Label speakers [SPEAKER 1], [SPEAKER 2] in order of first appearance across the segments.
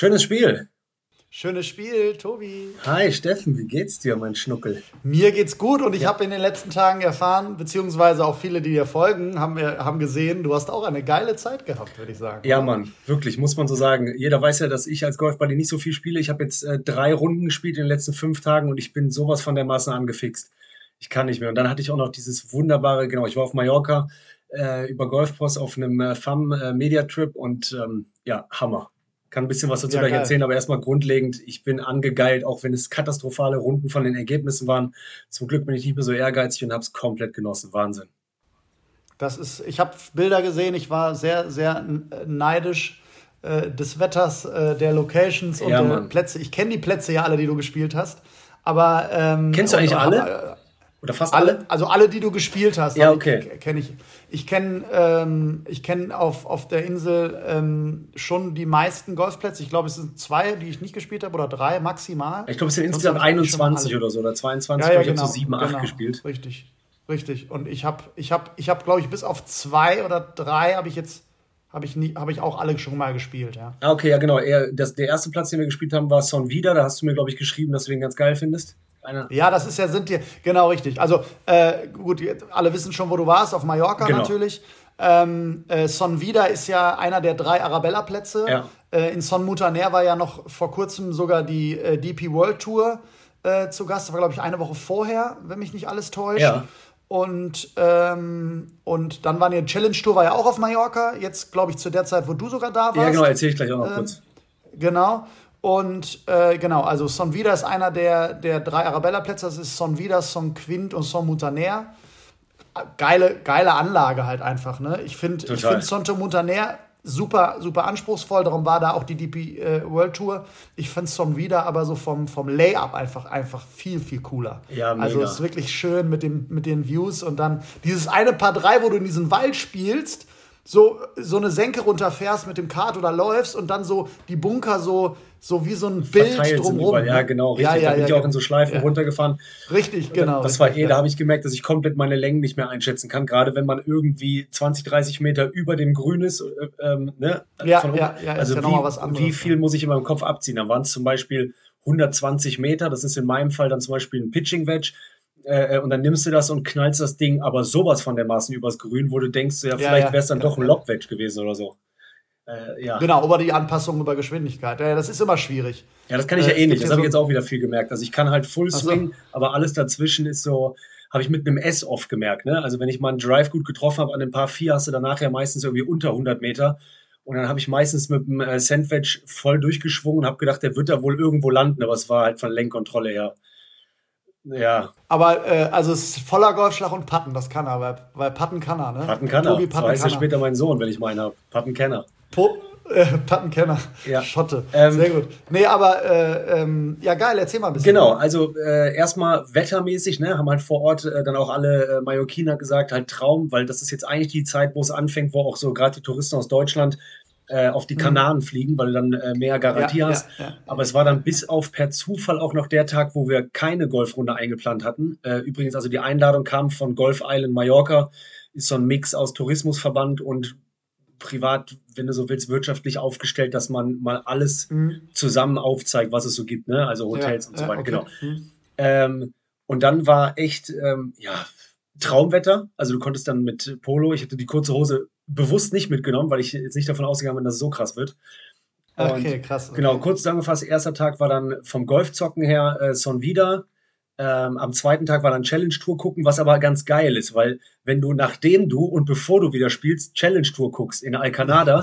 [SPEAKER 1] Schönes Spiel.
[SPEAKER 2] Schönes Spiel, Tobi.
[SPEAKER 1] Hi Steffen, wie geht's dir, mein Schnuckel?
[SPEAKER 2] Mir geht's gut und ich ja. habe in den letzten Tagen erfahren, beziehungsweise auch viele, die dir folgen, haben, haben gesehen, du hast auch eine geile Zeit gehabt, würde ich sagen.
[SPEAKER 1] Ja, Mann, wirklich, muss man so sagen. Jeder weiß ja, dass ich als Golfbuddy nicht so viel spiele. Ich habe jetzt äh, drei Runden gespielt in den letzten fünf Tagen und ich bin sowas von der Masse angefixt. Ich kann nicht mehr. Und dann hatte ich auch noch dieses wunderbare, genau, ich war auf Mallorca äh, über Golfpost auf einem äh, FAM äh, und ähm, ja, Hammer kann ein bisschen was dazu ja, gleich erzählen, aber erstmal grundlegend, ich bin angegeilt, auch wenn es katastrophale Runden von den Ergebnissen waren. Zum Glück bin ich nicht mehr so ehrgeizig und habe es komplett genossen. Wahnsinn.
[SPEAKER 2] Das ist, ich habe Bilder gesehen, ich war sehr, sehr neidisch äh, des Wetters, äh, der Locations und ja, der Plätze. Ich kenne die Plätze ja alle, die du gespielt hast. Aber ähm,
[SPEAKER 1] kennst du eigentlich alle?
[SPEAKER 2] Oder fast alle? alle? Also alle, die du gespielt hast.
[SPEAKER 1] Ja, okay.
[SPEAKER 2] Kenne ich. Ich kenne ähm, kenn auf, auf der Insel ähm, schon die meisten Golfplätze. Ich glaube, es sind zwei, die ich nicht gespielt habe, oder drei maximal.
[SPEAKER 1] Ich glaube, es sind insgesamt 21 oder so, oder 22. Ja, ja, ich genau, habe so 7, 8 genau, gespielt.
[SPEAKER 2] Richtig, richtig. Und ich habe, ich habe, ich habe, glaube ich, bis auf zwei oder drei habe ich jetzt habe ich, nie, hab ich auch alle schon mal gespielt, ja.
[SPEAKER 1] Ah, okay, ja, genau. Er, das, der erste Platz, den wir gespielt haben, war Son Wieder. Da hast du mir, glaube ich, geschrieben, dass du den ganz geil findest.
[SPEAKER 2] Ja, das ist ja, sind die, genau richtig. Also, äh, gut, alle wissen schon, wo du warst, auf Mallorca genau. natürlich. Ähm, äh, Son Vida ist ja einer der drei Arabella-Plätze. Ja. Äh, in Son Mutaner war ja noch vor kurzem sogar die äh, DP World Tour äh, zu Gast. Das war, glaube ich, eine Woche vorher, wenn mich nicht alles täuscht. Ja. Und, ähm, und dann war eine Challenge Tour, war ja auch auf Mallorca. Jetzt, glaube ich, zu der Zeit, wo du sogar da warst. Ja,
[SPEAKER 1] genau, erzähle ich gleich auch noch
[SPEAKER 2] ähm,
[SPEAKER 1] kurz.
[SPEAKER 2] Genau. Und äh, genau, also Son Vida ist einer der, der drei Arabella-Plätze. Das ist Son Vida, Son Quint und Son Montaner. Geile, geile Anlage halt einfach. Ne? Ich finde find Son Montaner super, super anspruchsvoll. Darum war da auch die DP äh, World Tour. Ich finde Son Vida aber so vom, vom Layup einfach, einfach viel, viel cooler. Ja, mega. Also es ist wirklich schön mit, dem, mit den Views und dann dieses eine Paar drei, wo du in diesen Wald spielst so, so eine Senke runterfährst mit dem Kart oder läufst und dann so die Bunker so, so wie so ein Bild drumherum.
[SPEAKER 1] Ja, genau, richtig. Ja, ja, da bin ja, ich auch in so Schleifen ja. runtergefahren.
[SPEAKER 2] Richtig, genau.
[SPEAKER 1] Das war eh, da habe ich gemerkt, dass ich komplett meine Längen nicht mehr einschätzen kann, gerade wenn man irgendwie 20, 30 Meter über dem Grün ist. Äh, ähm, ne?
[SPEAKER 2] Ja, Von, ja, ja,
[SPEAKER 1] also wie, was anderes, wie viel muss ich in meinem Kopf abziehen? Dann waren es zum Beispiel 120 Meter, das ist in meinem Fall dann zum Beispiel ein Pitching Wedge äh, und dann nimmst du das und knallst das Ding aber sowas von der Maßen übers Grün, wo du denkst, ja, vielleicht ja, wäre es dann ja, doch ein Lobwedge gewesen oder so.
[SPEAKER 2] Äh, ja. Genau, über die Anpassung über Geschwindigkeit. Ja, das ist immer schwierig.
[SPEAKER 1] Ja, das kann ich ja äh, eh nicht. Das habe ich jetzt auch wieder viel gemerkt. Also ich kann halt Full Swing, so. aber alles dazwischen ist so, habe ich mit einem S oft gemerkt. Ne? Also wenn ich mal einen Drive gut getroffen habe an dem Paar 4, hast du danach ja meistens irgendwie unter 100 Meter. Und dann habe ich meistens mit dem äh, Sandwich voll durchgeschwungen und habe gedacht, der wird da wohl irgendwo landen, aber es war halt von Lenkkontrolle her ja.
[SPEAKER 2] Aber äh, also es ist voller Golfschlag und Patten, das kann er, weil, weil Patten kann er, ne?
[SPEAKER 1] Patten kann er. Tobi Patten so heißt er später mein Sohn, wenn ich meinen habe. Patten Kenner.
[SPEAKER 2] Po äh, Pattenkenner. Ja. Schotte. Ähm, Sehr gut. Nee, aber äh, ähm, ja, geil, erzähl mal ein bisschen.
[SPEAKER 1] Genau, also äh, erstmal wettermäßig, ne, haben halt vor Ort äh, dann auch alle äh, Mallorquiner gesagt, halt Traum, weil das ist jetzt eigentlich die Zeit, wo es anfängt, wo auch so gerade die Touristen aus Deutschland äh, auf die mhm. Kanaren mhm. fliegen, weil du dann äh, mehr Garantie ja, hast. Ja, Aber es war dann bis auf per Zufall auch noch der Tag, wo wir keine Golfrunde eingeplant hatten. Übrigens, also die Einladung kam von Golf Island Mallorca, ist so ein Mix aus Tourismusverband und privat, wenn du so willst, wirtschaftlich aufgestellt, dass man mal alles mhm. zusammen aufzeigt, was es so gibt, ne? Also Hotels und so weiter, okay. genau. Mhm. Ähm, und dann war echt, ähm, ja, Traumwetter. Also du konntest dann mit Polo, ich hatte die kurze Hose bewusst nicht mitgenommen, weil ich jetzt nicht davon ausgegangen bin, dass es so krass wird.
[SPEAKER 2] Und okay, krass. Okay.
[SPEAKER 1] Genau, kurz zusammengefasst, erster Tag war dann vom Golfzocken her äh, Son Vida. Ähm, am zweiten Tag war dann Challenge Tour gucken, was aber ganz geil ist, weil wenn du nachdem du und bevor du wieder spielst, Challenge Tour guckst in Alcanada,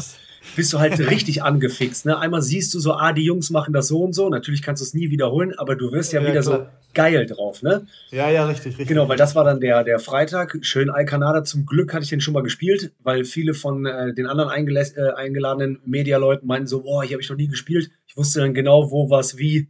[SPEAKER 1] bist du halt richtig angefixt. Ne? Einmal siehst du so, ah, die Jungs machen das so und so. Natürlich kannst du es nie wiederholen, aber du wirst ja, ja wieder klar. so geil drauf. Ne?
[SPEAKER 2] Ja, ja, richtig, richtig.
[SPEAKER 1] Genau, weil das war dann der, der Freitag. Schön Alcanada. Zum Glück hatte ich den schon mal gespielt, weil viele von äh, den anderen äh, eingeladenen Medialeuten meinten so, boah, hier habe ich noch nie gespielt. Ich wusste dann genau, wo was wie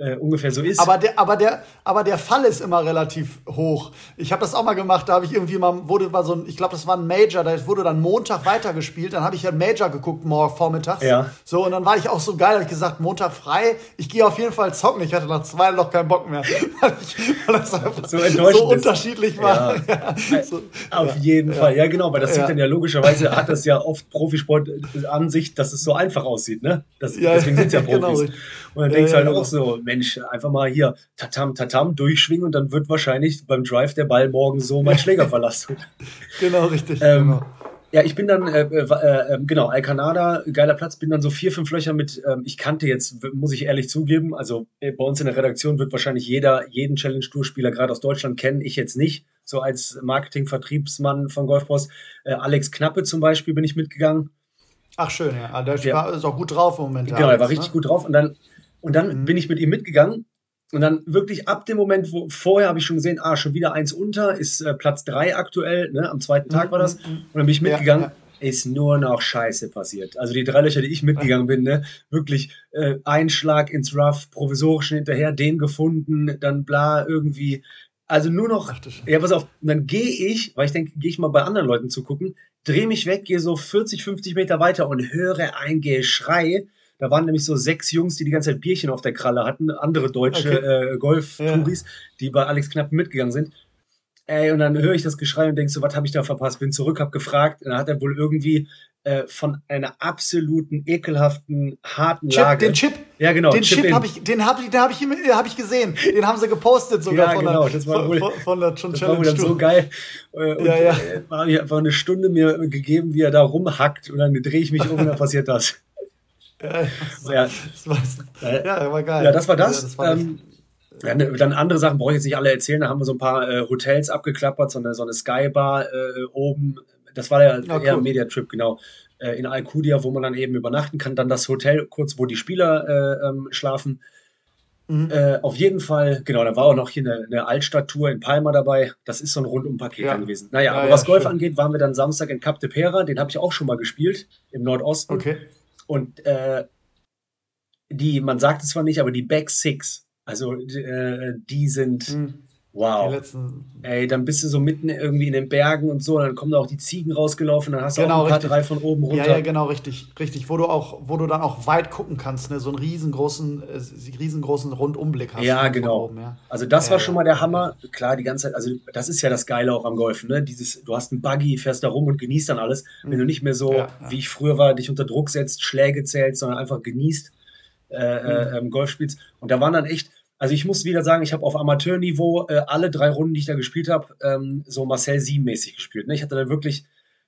[SPEAKER 1] äh, ungefähr so ist.
[SPEAKER 2] Aber der, aber, der, aber der Fall ist immer relativ hoch. Ich habe das auch mal gemacht, da habe ich irgendwie mal, wurde mal so ein, ich glaube, das war ein Major, da wurde dann Montag weitergespielt, dann habe ich ja Major geguckt, morgen vormittags.
[SPEAKER 1] Ja.
[SPEAKER 2] So, und dann war ich auch so geil, habe ich gesagt, Montag frei, ich gehe auf jeden Fall zocken. Ich hatte nach zwei noch keinen Bock mehr, weil, ich, weil das einfach so, so unterschiedlich war.
[SPEAKER 1] Ja. Ja, so, auf jeden Fall, ja genau, weil das sieht dann ja logischerweise, hat das ja oft Profisport an sich, dass es so einfach aussieht, ne? Das, deswegen sind es ja genau, Profis. Genau. Und dann denkst du halt auch so, Mensch, einfach mal hier tatam, tatam durchschwingen und dann wird wahrscheinlich beim Drive der Ball morgen so mein Schläger verlassen.
[SPEAKER 2] genau, richtig.
[SPEAKER 1] Ähm,
[SPEAKER 2] genau.
[SPEAKER 1] Ja, ich bin dann, äh, äh, äh, ähm, genau, Alcanada, geiler Platz, bin dann so vier, fünf Löcher mit, ähm, ich kannte jetzt, muss ich ehrlich zugeben, also äh, bei uns in der Redaktion wird wahrscheinlich jeder, jeden Challenge-Tour-Spieler gerade aus Deutschland kennen, ich jetzt nicht, so als Marketing-Vertriebsmann von Golfboss. Äh, Alex Knappe zum Beispiel bin ich mitgegangen.
[SPEAKER 2] Ach schön, ja, ah, der ja. ist auch gut drauf im Moment.
[SPEAKER 1] Genau, er war richtig ne? gut drauf und dann und dann mhm. bin ich mit ihm mitgegangen. Und dann wirklich ab dem Moment, wo vorher habe ich schon gesehen, ah, schon wieder eins unter, ist äh, Platz drei aktuell, ne? am zweiten Tag war das. Mhm, mhm. Und dann bin ich mitgegangen. Ja, ja. Ist nur noch Scheiße passiert. Also die drei Löcher, die ich mitgegangen bin, ne? wirklich äh, Einschlag ins Rough, provisorisch hinterher, den gefunden, dann bla, irgendwie. Also nur noch, ja, pass auf, und dann gehe ich, weil ich denke, gehe ich mal bei anderen Leuten zu gucken, drehe mich weg, gehe so 40, 50 Meter weiter und höre ein Geschrei da waren nämlich so sechs Jungs, die die ganze Zeit Bierchen auf der Kralle hatten, andere deutsche okay. äh, Golf-Touris, ja. die bei Alex Knapp mitgegangen sind. Ey, und dann höre ich das Geschrei und denke so, was habe ich da verpasst? Bin zurück, habe gefragt. Und dann hat er wohl irgendwie äh, von einer absoluten, ekelhaften, harten
[SPEAKER 2] Chip,
[SPEAKER 1] Lage.
[SPEAKER 2] Den Chip?
[SPEAKER 1] Ja, genau.
[SPEAKER 2] Den Chip, Chip habe ich, den habe ich, hab ich, hab ich gesehen. Den haben sie gepostet sogar
[SPEAKER 1] ja,
[SPEAKER 2] von,
[SPEAKER 1] genau,
[SPEAKER 2] der,
[SPEAKER 1] das war wohl,
[SPEAKER 2] von, von der
[SPEAKER 1] das war wohl dann so geil. Äh, und ja, ja. Äh, war einfach eine Stunde mir gegeben, wie er da rumhackt. Und dann drehe ich mich um und dann passiert das.
[SPEAKER 2] Ja, ja. ja, war geil.
[SPEAKER 1] Ja, das war das. das war ähm, ja, ne, dann andere Sachen brauche ich jetzt nicht alle erzählen. Da haben wir so ein paar äh, Hotels abgeklappert, so eine, so eine Skybar äh, oben. Das war ja oh, eher cool. ein Mediatrip, genau. Äh, in Alcudia, wo man dann eben übernachten kann. Dann das Hotel, kurz wo die Spieler äh, ähm, schlafen. Mhm. Äh, auf jeden Fall, genau, da war auch noch hier eine, eine Altstadttour in Palma dabei. Das ist so ein Rundum-Paket ja. gewesen. Naja, ja, aber was Golf schön. angeht, waren wir dann Samstag in Cap de Pera. Den habe ich auch schon mal gespielt, im Nordosten.
[SPEAKER 2] Okay.
[SPEAKER 1] Und äh, die, man sagt es zwar nicht, aber die Back Six, also äh, die sind. Mhm. Wow. Ey, dann bist du so mitten irgendwie in den Bergen und so, dann kommen da auch die Ziegen rausgelaufen, dann hast du genau, auch ein paar richtig. drei von oben runter.
[SPEAKER 2] Ja, ja, genau, richtig, richtig. Wo du auch, wo du dann auch weit gucken kannst, ne? so einen riesengroßen, äh, riesengroßen Rundumblick hast.
[SPEAKER 1] Ja, genau. Oben, ja. Also das ja, war schon mal der Hammer. Klar, die ganze Zeit, also das ist ja das Geile auch am Golfen, ne? Dieses, du hast einen Buggy, fährst da rum und genießt dann alles. Mhm. Wenn du nicht mehr so, ja, wie ich früher war, dich unter Druck setzt, Schläge zählst, sondern einfach genießt, äh, äh mhm. ähm, Golf spielst. Und da waren dann echt also ich muss wieder sagen, ich habe auf Amateurniveau äh, alle drei Runden, die ich da gespielt habe, ähm, so Marcel Sieben-mäßig gespielt. Ne? Ich hatte da wirklich,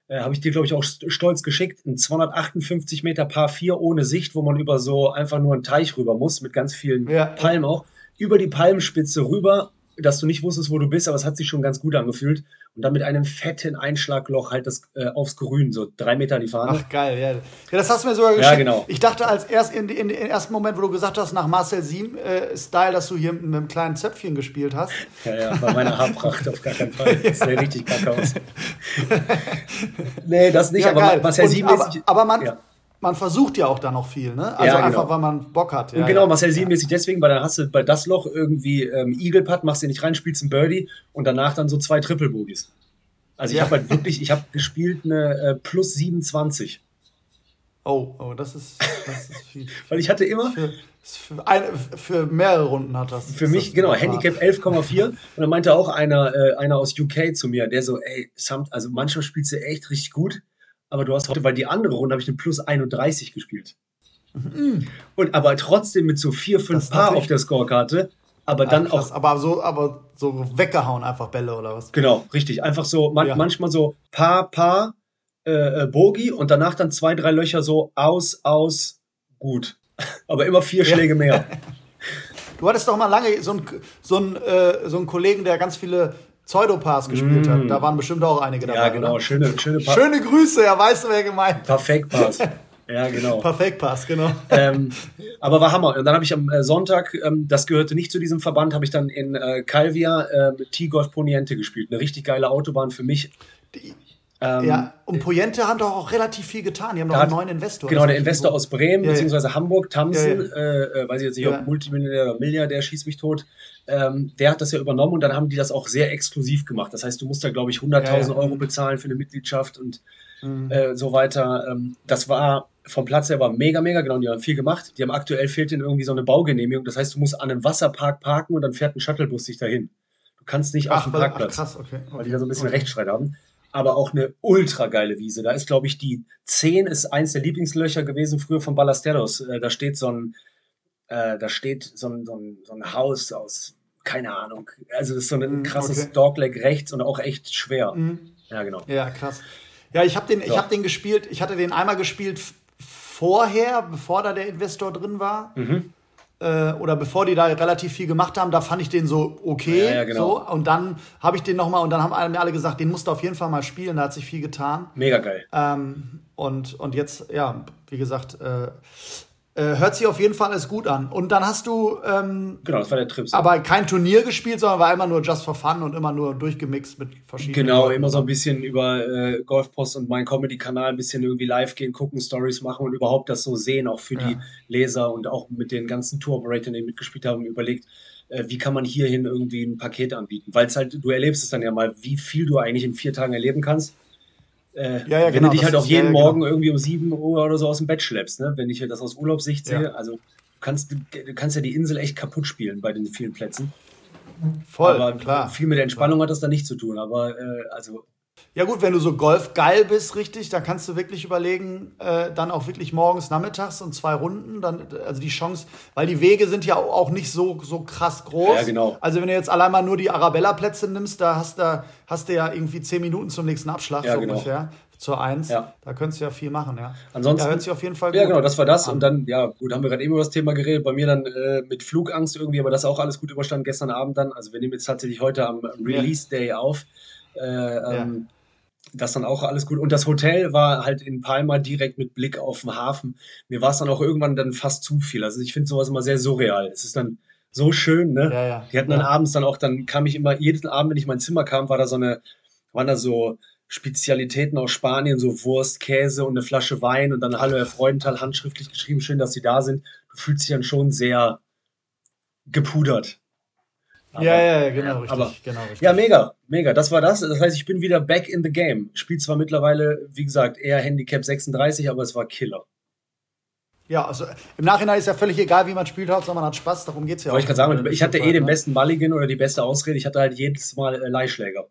[SPEAKER 1] äh, habe ich dir, glaube ich, auch stolz geschickt, ein 258 Meter Paar 4 ohne Sicht, wo man über so einfach nur einen Teich rüber muss, mit ganz vielen ja. Palmen auch. Über die Palmspitze rüber dass du nicht wusstest, wo du bist, aber es hat sich schon ganz gut angefühlt. Und dann mit einem fetten Einschlagloch halt das äh, aufs Grün, so drei Meter in die Fahne.
[SPEAKER 2] Ach geil, ja. Ja, das hast du mir sogar geschickt.
[SPEAKER 1] Ja, genau.
[SPEAKER 2] Ich dachte als erst in, in, in ersten Moment, wo du gesagt hast, nach Marcel Siem äh, Style, dass du hier mit einem kleinen Zöpfchen gespielt hast.
[SPEAKER 1] Ja, ja, bei meiner Haarpracht auf gar keinen Fall. Das sieht richtig kacke aus. nee, das nicht, ja, aber Marcel Siem
[SPEAKER 2] aber, aber man, ja man versucht ja auch da noch viel, ne? Also ja, genau. einfach, weil man Bock hat.
[SPEAKER 1] Ja, und genau, Marcel Sieben-mäßig deswegen, weil dann hast du bei das Loch irgendwie ähm, Eagle Putt, machst du nicht rein, spielst ein Birdie und danach dann so zwei Triple Bogies. Also ich habe halt wirklich, ich habe gespielt eine äh, plus 27.
[SPEAKER 2] Oh, oh, das ist, das ist viel.
[SPEAKER 1] weil ich hatte immer.
[SPEAKER 2] Für, für, eine, für, mehrere Runden hat das.
[SPEAKER 1] Für mich, genau, Handicap 11,4. und dann meinte auch einer, äh, einer aus UK zu mir, der so, ey, Sam, also manchmal spielst du echt richtig gut aber du hast heute, weil die andere Runde habe ich eine plus 31 gespielt. Mhm. Und aber trotzdem mit so vier, fünf Paar auf der Scorekarte. Aber dann krass, auch.
[SPEAKER 2] Aber so, aber so weggehauen einfach Bälle oder was?
[SPEAKER 1] Genau, richtig. Einfach so, man, ja. manchmal so Paar, Paar, äh, äh, Bogi und danach dann zwei, drei Löcher so aus, aus, gut. Aber immer vier Schläge mehr.
[SPEAKER 2] Du hattest doch mal lange so einen so äh, so einen Kollegen, der ganz viele Pseudopass gespielt mm. hat. Da waren bestimmt auch einige dabei.
[SPEAKER 1] Ja, genau. Schöne, schöne,
[SPEAKER 2] schöne Grüße, ja, weißt du, wer gemeint
[SPEAKER 1] Perfekt Pass. Ja, genau.
[SPEAKER 2] Perfekt Pass, genau.
[SPEAKER 1] Ähm, aber war Hammer. Und dann habe ich am äh, Sonntag, ähm, das gehörte nicht zu diesem Verband, habe ich dann in äh, Calvia äh, T-Golf Poniente gespielt. Eine richtig geile Autobahn für mich.
[SPEAKER 2] Die, Ähm, ja, und Poyente haben doch auch relativ viel getan. Die haben doch einen neuen Investor.
[SPEAKER 1] Genau, der Investor aus Bremen, ja, beziehungsweise ja. Hamburg, Tamsen, ja, äh, äh, weiß ich jetzt nicht, ob Multimillionär oder Milliardär, schießt mich tot. Ähm, der hat das ja übernommen und dann haben die das auch sehr exklusiv gemacht. Das heißt, du musst da, glaube ich, 100.000 Euro bezahlen für eine Mitgliedschaft und mhm. äh, so weiter. Ähm, das war vom Platz her war mega, mega, genau. Die haben viel gemacht. Die haben aktuell fehlt ihnen irgendwie so eine Baugenehmigung. Das heißt, du musst an einem Wasserpark parken und dann fährt ein Shuttlebus dich dahin. Du kannst nicht ach, auf dem Parkplatz, ach, krass, okay, okay, weil die da so ein bisschen okay. Rechtsstreit haben aber auch eine ultra geile Wiese. Da ist, glaube ich, die 10 ist eins der Lieblingslöcher gewesen früher von Ballesteros. Äh, da steht so ein, äh, da steht so ein, so, ein, so ein Haus aus, keine Ahnung. Also das ist so ein mhm, krasses okay. Dogleg rechts und auch echt schwer. Mhm. Ja, genau.
[SPEAKER 2] Ja, krass. Ja, ich habe den, so. hab den gespielt, ich hatte den einmal gespielt vorher, bevor da der Investor drin war. Mhm äh, oder bevor die da relativ viel gemacht haben, da fand ich den so okay. Ja, ja, genau. so. Und dann habe ich den nochmal und dann haben mir alle gesagt, den musst du auf jeden Fall mal spielen, da hat sich viel getan.
[SPEAKER 1] Mega geil.
[SPEAKER 2] Ähm, und, und jetzt, ja, wie gesagt, äh, äh, hört sich auf jeden Fall alles gut an. Und dann hast du. Ähm,
[SPEAKER 1] genau, das war der Trip.
[SPEAKER 2] Aber kein Turnier gespielt, sondern war immer nur just for fun und immer nur durchgemixt mit verschiedenen.
[SPEAKER 1] Genau, Leuten. immer so ein bisschen über äh, Golfpost und meinen Comedy-Kanal ein bisschen irgendwie live gehen, gucken, Stories machen und überhaupt das so sehen, auch für ja. die Leser und auch mit den ganzen Tour-Operatoren, die mitgespielt haben, überlegt, äh, wie kann man hierhin irgendwie ein Paket anbieten. Weil es halt, du erlebst es dann ja mal, wie viel du eigentlich in vier Tagen erleben kannst äh, ja, ja, wenn genau, du dich halt auch jeden ja, Morgen genau. irgendwie um 7 Uhr oder so aus dem Bett schleppst, ne? wenn ich das aus Urlaubssicht sehe. Also du kannst, du kannst ja die Insel echt kaputt spielen bei den vielen Plätzen. Voll, aber klar. Viel mit Entspannung klar. hat das da nicht zu tun. Aber äh, also
[SPEAKER 2] ja gut, wenn du so golfgeil bist, richtig, dann kannst du wirklich überlegen, äh, dann auch wirklich morgens, nachmittags und zwei Runden, dann also die Chance, weil die Wege sind ja auch nicht so so krass groß. Ja, genau. Also wenn du jetzt allein mal nur die Arabella-Plätze nimmst, da hast du hast du ja irgendwie zehn Minuten zum nächsten Abschlag ja, so genau. ungefähr zur Eins. Ja. Da könntest du ja viel machen, ja.
[SPEAKER 1] Ansonsten.
[SPEAKER 2] Ja,
[SPEAKER 1] hört sich auf jeden Fall gut Ja, genau, das war das. An. Und dann, ja, gut, haben wir gerade eben über das Thema geredet. Bei mir dann äh, mit Flugangst irgendwie, aber das auch alles gut überstanden gestern Abend dann. Also wir nehmen jetzt tatsächlich heute am Release Day auf. Äh, ähm, das dann auch alles gut. Und das Hotel war halt in Palma direkt mit Blick auf den Hafen. Mir war es dann auch irgendwann dann fast zu viel. Also ich finde sowas immer sehr surreal. Es ist dann so schön, ne? Ja, ja. Die hatten dann ja. abends dann auch, dann kam ich immer, jeden Abend, wenn ich in mein Zimmer kam, war da so eine, waren da so Spezialitäten aus Spanien, so Wurst, Käse und eine Flasche Wein und dann Hallo Herr Freudenthal handschriftlich geschrieben, schön, dass Sie da sind. Du fühlst dich dann schon sehr gepudert.
[SPEAKER 2] Aber, ja, ja, genau, richtig, aber, genau, richtig.
[SPEAKER 1] Ja, mega, mega. Das war das. Das heißt, ich bin wieder back in the game. Spiel zwar mittlerweile, wie gesagt, eher Handicap 36, aber es war Killer.
[SPEAKER 2] Ja, also im Nachhinein ist ja völlig egal, wie man spielt, Hauptsache man hat Spaß, darum geht es ja
[SPEAKER 1] aber auch. Ich kann sagen, ich hatte eh den ne? besten Mulligan oder die beste Ausrede, ich hatte halt jedes Mal äh, Leihschläger.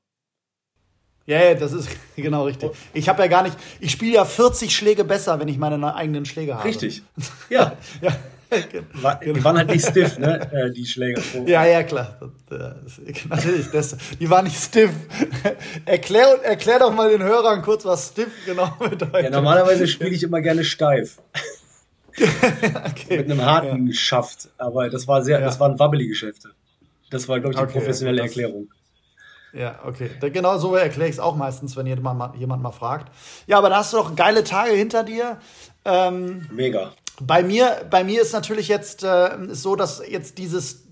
[SPEAKER 2] Ja, yeah, das ist genau richtig. Ich habe ja gar nicht, ich spiele ja 40 Schläge besser, wenn ich meine eigenen Schläge habe.
[SPEAKER 1] Richtig. Ja. ja. War, die waren halt nicht stiff, ne? Äh, die Schläger.
[SPEAKER 2] Ja, ja, klar. Das, natürlich, das, die waren nicht stiff. erklär, erklär doch mal den Hörern kurz, was stiff genau bedeutet.
[SPEAKER 1] Ja, normalerweise spiele ich immer gerne steif. okay. Mit einem harten ja. Schaft. Aber das war sehr, ja. das waren wabbelige Geschäfte. Das war, glaube ich, die okay, professionelle das, Erklärung.
[SPEAKER 2] Ja, okay. Genau so erkläre ich es auch meistens, wenn jemand mal, jemand mal fragt. Ja, aber da hast du doch geile Tage hinter dir. Ähm,
[SPEAKER 1] Mega.
[SPEAKER 2] Bei mir, bei mir ist natürlich jetzt äh, so, dass jetzt dieses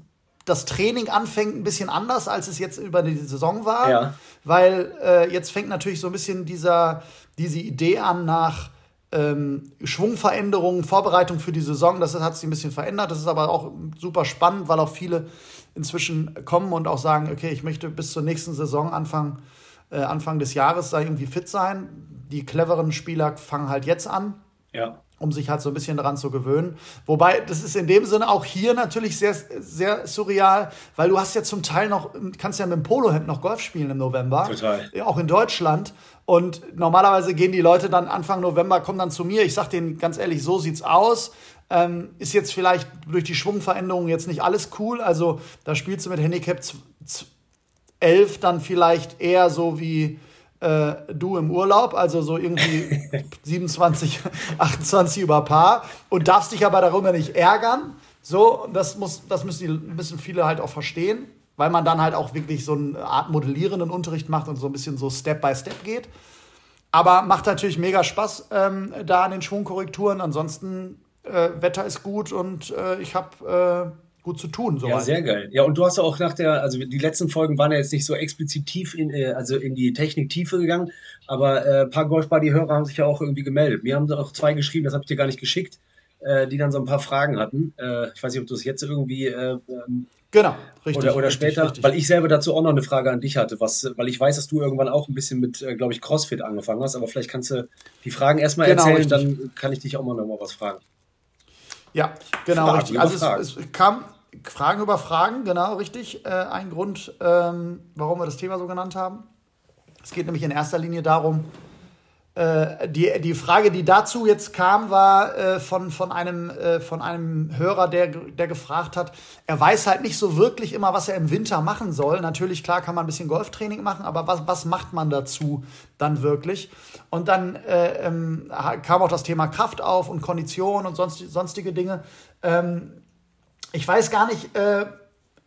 [SPEAKER 2] das Training anfängt ein bisschen anders, als es jetzt über die Saison war. Ja. Weil äh, jetzt fängt natürlich so ein bisschen dieser, diese Idee an nach ähm, Schwungveränderungen, Vorbereitung für die Saison. Das hat sich ein bisschen verändert. Das ist aber auch super spannend, weil auch viele inzwischen kommen und auch sagen, okay, ich möchte bis zur nächsten Saison Anfang, äh, Anfang des Jahres da irgendwie fit sein. Die cleveren Spieler fangen halt jetzt an.
[SPEAKER 1] Ja
[SPEAKER 2] um sich halt so ein bisschen daran zu gewöhnen. Wobei, das ist in dem Sinne auch hier natürlich sehr, sehr surreal, weil du hast ja zum Teil noch, kannst ja mit dem Polohemd noch Golf spielen im November.
[SPEAKER 1] Total.
[SPEAKER 2] Auch in Deutschland. Und normalerweise gehen die Leute dann Anfang November, kommen dann zu mir. Ich sag denen ganz ehrlich, so sieht's aus. Ähm, ist jetzt vielleicht durch die Schwungveränderungen jetzt nicht alles cool. Also da spielst du mit Handicap 11 dann vielleicht eher so wie äh, du im Urlaub, also so irgendwie 27, 28 über Paar und darfst dich aber darüber nicht ärgern. So, das, muss, das müssen, die, müssen viele halt auch verstehen, weil man dann halt auch wirklich so eine Art modellierenden Unterricht macht und so ein bisschen so Step by Step geht. Aber macht natürlich mega Spaß ähm, da an den Schwungkorrekturen. Ansonsten, äh, Wetter ist gut und äh, ich habe gut zu tun.
[SPEAKER 1] Soweit. Ja, sehr geil. Ja, und du hast auch nach der, also die letzten Folgen waren ja jetzt nicht so explizit tief in, äh, also in die Technik-Tiefe gegangen, aber äh, ein paar Golf-Buddy-Hörer haben sich ja auch irgendwie gemeldet. Mir haben auch zwei geschrieben, das habe ich dir gar nicht geschickt, äh, die dann so ein paar Fragen hatten. Äh, ich weiß nicht, ob du es jetzt irgendwie äh, ähm,
[SPEAKER 2] Genau,
[SPEAKER 1] richtig. Oder, oder richtig, später, richtig. weil ich selber dazu auch noch eine Frage an dich hatte, was, weil ich weiß, dass du irgendwann auch ein bisschen mit, äh, glaube ich, CrossFit angefangen hast, aber vielleicht kannst du die Fragen erstmal genau, erzählen, richtig. dann kann ich dich auch mal noch mal was fragen.
[SPEAKER 2] Ja, genau, Fragen richtig. Also es, es, kam Fragen über Fragen, genau, richtig. Äh, ein Grund, ähm, warum wir das Thema so genannt haben. Es geht nämlich in erster Linie darum, die, die Frage, die dazu jetzt kam, war äh, von, von, einem, äh, von einem Hörer, der, der gefragt hat, er weiß halt nicht so wirklich immer, was er im Winter machen soll. Natürlich, klar, kann man ein bisschen Golftraining machen, aber was, was macht man dazu dann wirklich? Und dann äh, ähm, kam auch das Thema Kraft auf und Kondition und sonst, sonstige Dinge. Ähm, ich weiß gar nicht, äh,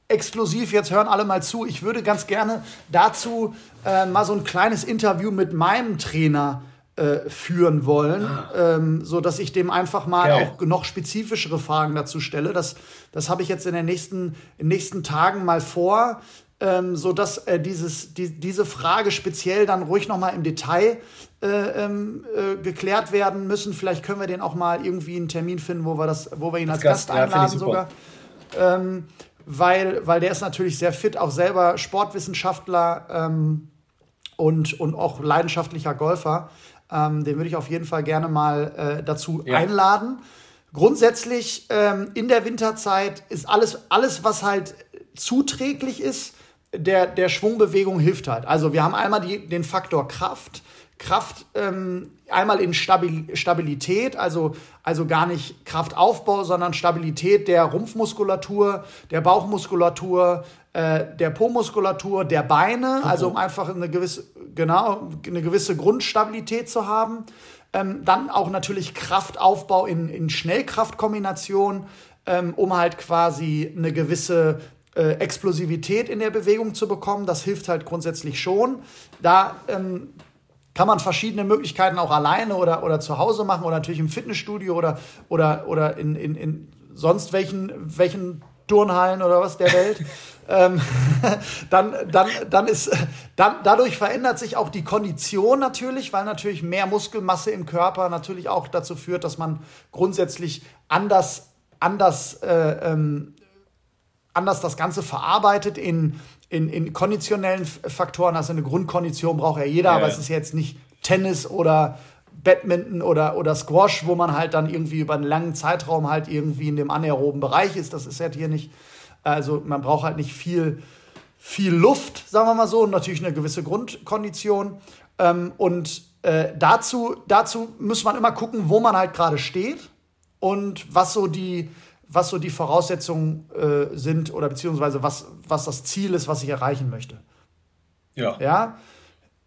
[SPEAKER 2] exklusiv, jetzt hören alle mal zu, ich würde ganz gerne dazu äh, mal so ein kleines Interview mit meinem Trainer äh, führen wollen, ah. ähm, so dass ich dem einfach mal Geil. auch noch spezifischere Fragen dazu stelle. Das, das habe ich jetzt in den nächsten, in den nächsten Tagen mal vor, ähm, so dass äh, dieses, die, diese Frage speziell dann ruhig noch mal im Detail äh, ähm, äh, geklärt werden müssen. Vielleicht können wir den auch mal irgendwie einen Termin finden, wo wir das, wo wir ihn als Gast, Gast einladen ja, sogar. Ähm, weil, weil der ist natürlich sehr fit, auch selber Sportwissenschaftler ähm, und, und auch leidenschaftlicher Golfer. Ähm, den würde ich auf jeden Fall gerne mal äh, dazu ja. einladen. Grundsätzlich ähm, in der Winterzeit ist alles, alles, was halt zuträglich ist, der, der Schwungbewegung hilft halt. Also wir haben einmal die, den Faktor Kraft. Kraft ähm, einmal in Stabil Stabilität, also, also gar nicht Kraftaufbau, sondern Stabilität der Rumpfmuskulatur, der Bauchmuskulatur, äh, der Po-Muskulatur, der Beine, mhm. also um einfach eine gewisse, genau, eine gewisse Grundstabilität zu haben. Ähm, dann auch natürlich Kraftaufbau in, in Schnellkraftkombination, ähm, um halt quasi eine gewisse äh, Explosivität in der Bewegung zu bekommen. Das hilft halt grundsätzlich schon. Da ähm, kann man verschiedene Möglichkeiten auch alleine oder, oder zu Hause machen oder natürlich im Fitnessstudio oder, oder, oder in, in, in sonst welchen, welchen Turnhallen oder was der Welt. ähm, dann, dann, dann ist, dann, dadurch verändert sich auch die Kondition natürlich, weil natürlich mehr Muskelmasse im Körper natürlich auch dazu führt, dass man grundsätzlich anders, anders, äh, ähm, anders das Ganze verarbeitet in, in, in konditionellen Faktoren. Also eine Grundkondition braucht ja jeder, ja, aber ja. es ist jetzt nicht Tennis oder Badminton oder, oder Squash, wo man halt dann irgendwie über einen langen Zeitraum halt irgendwie in dem anaeroben Bereich ist. Das ist halt hier nicht also man braucht halt nicht viel, viel Luft, sagen wir mal so, und natürlich eine gewisse Grundkondition. Ähm, und äh, dazu, dazu muss man immer gucken, wo man halt gerade steht und was so die, was so die Voraussetzungen äh, sind oder beziehungsweise was, was das Ziel ist, was ich erreichen möchte. Ja. Ja.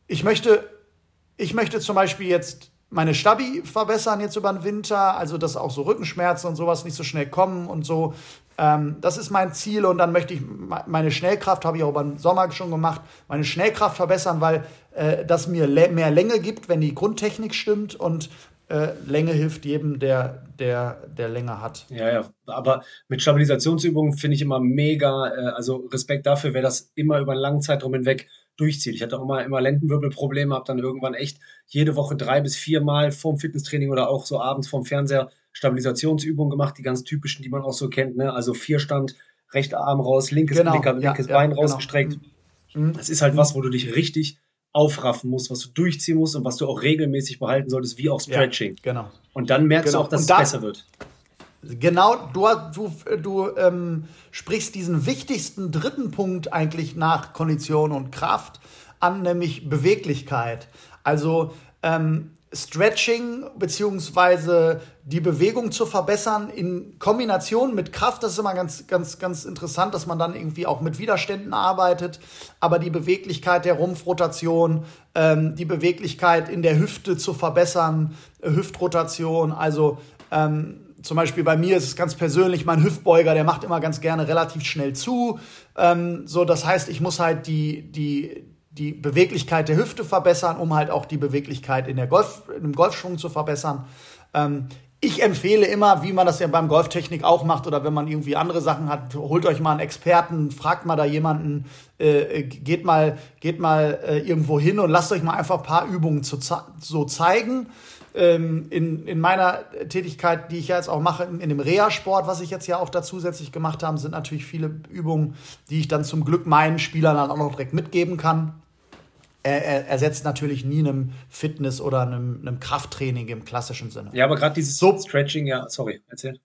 [SPEAKER 2] Ich möchte, ich möchte zum Beispiel jetzt meine Stabi verbessern jetzt über den Winter, also dass auch so Rückenschmerzen und sowas nicht so schnell kommen und so. Ähm, das ist mein Ziel und dann möchte ich meine Schnellkraft, habe ich auch über den Sommer schon gemacht, meine Schnellkraft verbessern, weil äh, das mir mehr Länge gibt, wenn die Grundtechnik stimmt und äh, Länge hilft jedem, der, der, der Länge hat.
[SPEAKER 1] Ja, ja, aber mit Stabilisationsübungen finde ich immer mega, äh, also Respekt dafür, wer das immer über einen langen Zeitraum hinweg durchzieht. Ich hatte auch immer, immer Lendenwirbelprobleme, habe dann irgendwann echt jede Woche drei bis vier Mal vorm Fitnesstraining oder auch so abends vorm Fernseher Stabilisationsübungen gemacht, die ganz typischen, die man auch so kennt. Ne? Also Vierstand, rechter Arm raus, linkes, genau, linker, ja, linkes ja, Bein genau. rausgestreckt. Mhm. Das ist halt was, wo du dich richtig aufraffen musst, was du durchziehen musst und was du auch regelmäßig behalten solltest, wie auch Stretching.
[SPEAKER 2] Ja, genau.
[SPEAKER 1] Und dann merkst genau. du auch, dass da, es besser wird.
[SPEAKER 2] Genau, du, du, du ähm, sprichst diesen wichtigsten dritten Punkt eigentlich nach Kondition und Kraft an, nämlich Beweglichkeit. Also ähm, Stretching beziehungsweise die Bewegung zu verbessern in Kombination mit Kraft, das ist immer ganz, ganz, ganz interessant, dass man dann irgendwie auch mit Widerständen arbeitet. Aber die Beweglichkeit der Rumpfrotation, ähm, die Beweglichkeit in der Hüfte zu verbessern, äh, Hüftrotation, also ähm, zum Beispiel bei mir ist es ganz persönlich, mein Hüftbeuger, der macht immer ganz gerne relativ schnell zu. Ähm, so, das heißt, ich muss halt die, die, die Beweglichkeit der Hüfte verbessern, um halt auch die Beweglichkeit in der Golf, im Golfschwung zu verbessern. Ähm, ich empfehle immer, wie man das ja beim Golftechnik auch macht oder wenn man irgendwie andere Sachen hat, holt euch mal einen Experten, fragt mal da jemanden, äh, geht mal, geht mal äh, irgendwo hin und lasst euch mal einfach ein paar Übungen zu, so zeigen. Ähm, in, in meiner Tätigkeit, die ich ja jetzt auch mache, in, in dem Reha-Sport, was ich jetzt ja auch da zusätzlich gemacht habe, sind natürlich viele Übungen, die ich dann zum Glück meinen Spielern dann auch noch direkt mitgeben kann er, er ersetzt natürlich nie einem Fitness- oder einem, einem, Krafttraining im klassischen Sinne.
[SPEAKER 1] Ja, aber gerade dieses so, Stretching, ja, sorry, erzähl.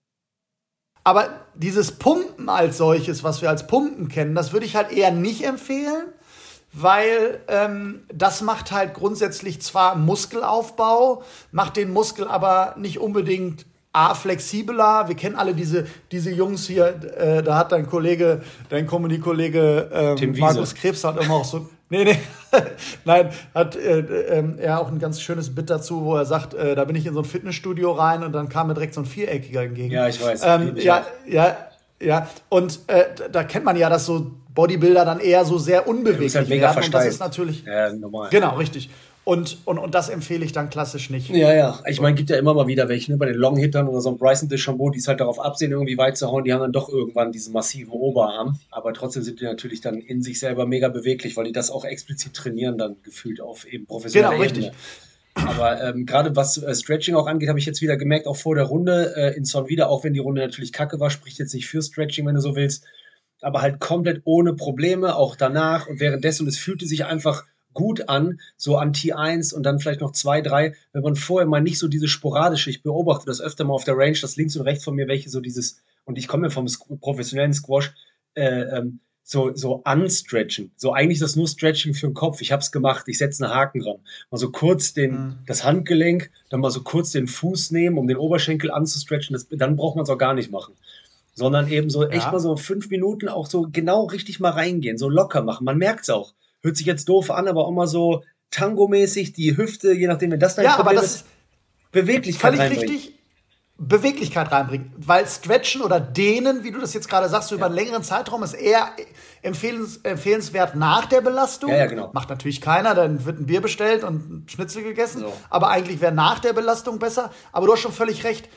[SPEAKER 2] Aber dieses Pumpen als solches, was wir als Pumpen kennen, das würde ich halt eher nicht empfehlen, weil ähm, das macht halt grundsätzlich zwar Muskelaufbau, macht den Muskel aber nicht unbedingt A, flexibler. Wir kennen alle diese, diese Jungs hier, äh, da hat dein Kollege, dein Comedy-Kollege ähm, Markus Krebs hat immer auch so Nee, nee. Nein, hat äh, äh, er auch ein ganz schönes Bit dazu, wo er sagt, äh, da bin ich in so ein Fitnessstudio rein und dann kam mir direkt so ein Viereckiger entgegen.
[SPEAKER 1] Ja, ich weiß.
[SPEAKER 2] Ähm, ja, ja, ja. Und äh, da kennt man ja, dass so Bodybuilder dann eher so sehr unbeweglich ja, halt werden. Und das ist natürlich. Ja, normal. Genau, richtig. Und, und, und das empfehle ich dann klassisch nicht.
[SPEAKER 1] Ja, ja. Ich meine, gibt ja immer mal wieder welche, ne? bei den Longhittern oder so ein Bryson DeChambeau, die es halt darauf absehen, irgendwie weit zu hauen, die haben dann doch irgendwann diesen massiven Oberarm. Aber trotzdem sind die natürlich dann in sich selber mega beweglich, weil die das auch explizit trainieren, dann gefühlt auf eben professioneller genau, Ebene. richtig. Aber ähm, gerade was äh, Stretching auch angeht, habe ich jetzt wieder gemerkt, auch vor der Runde äh, in Son wieder, auch wenn die Runde natürlich kacke war, spricht jetzt nicht für Stretching, wenn du so willst, aber halt komplett ohne Probleme, auch danach und währenddessen. Und es fühlte sich einfach gut an, so an T1 und dann vielleicht noch zwei, drei, wenn man vorher mal nicht so diese sporadische, ich beobachte das öfter mal auf der Range, das links und rechts von mir, welche so dieses, und ich komme ja vom professionellen Squash, äh, ähm, so, so anstretchen. So eigentlich das nur Stretching für den Kopf. Ich habe es gemacht, ich setze einen Haken dran. Mal so kurz den, mhm. das Handgelenk, dann mal so kurz den Fuß nehmen, um den Oberschenkel anzustretchen. Das, dann braucht man es auch gar nicht machen. Sondern eben so ja. echt mal so fünf Minuten auch so genau richtig mal reingehen, so locker machen. Man merkt es auch hört sich jetzt doof an, aber auch mal so Tango-mäßig, die Hüfte, je nachdem, wenn das
[SPEAKER 2] dein ja, Problem aber das ist,
[SPEAKER 1] Beweglichkeit
[SPEAKER 2] völlig richtig. Beweglichkeit reinbringen, weil Stretchen oder Dehnen, wie du das jetzt gerade sagst, so ja. über einen längeren Zeitraum ist eher empfehlens, empfehlenswert nach der Belastung.
[SPEAKER 1] Ja, ja, genau.
[SPEAKER 2] Macht natürlich keiner, dann wird ein Bier bestellt und ein Schnitzel gegessen. So. Aber eigentlich wäre nach der Belastung besser. Aber du hast schon völlig recht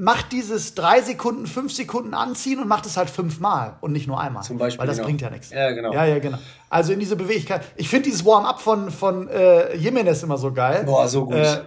[SPEAKER 2] macht dieses drei Sekunden, fünf Sekunden anziehen und macht es halt fünfmal und nicht nur einmal.
[SPEAKER 1] Zum Beispiel.
[SPEAKER 2] Weil das
[SPEAKER 1] genau.
[SPEAKER 2] bringt ja nichts.
[SPEAKER 1] Ja, genau.
[SPEAKER 2] Ja, ja, genau. Also in diese Beweglichkeit. Ich finde dieses Warm-up von, von äh, Jimenez immer so geil.
[SPEAKER 1] Boah, so gut. Äh,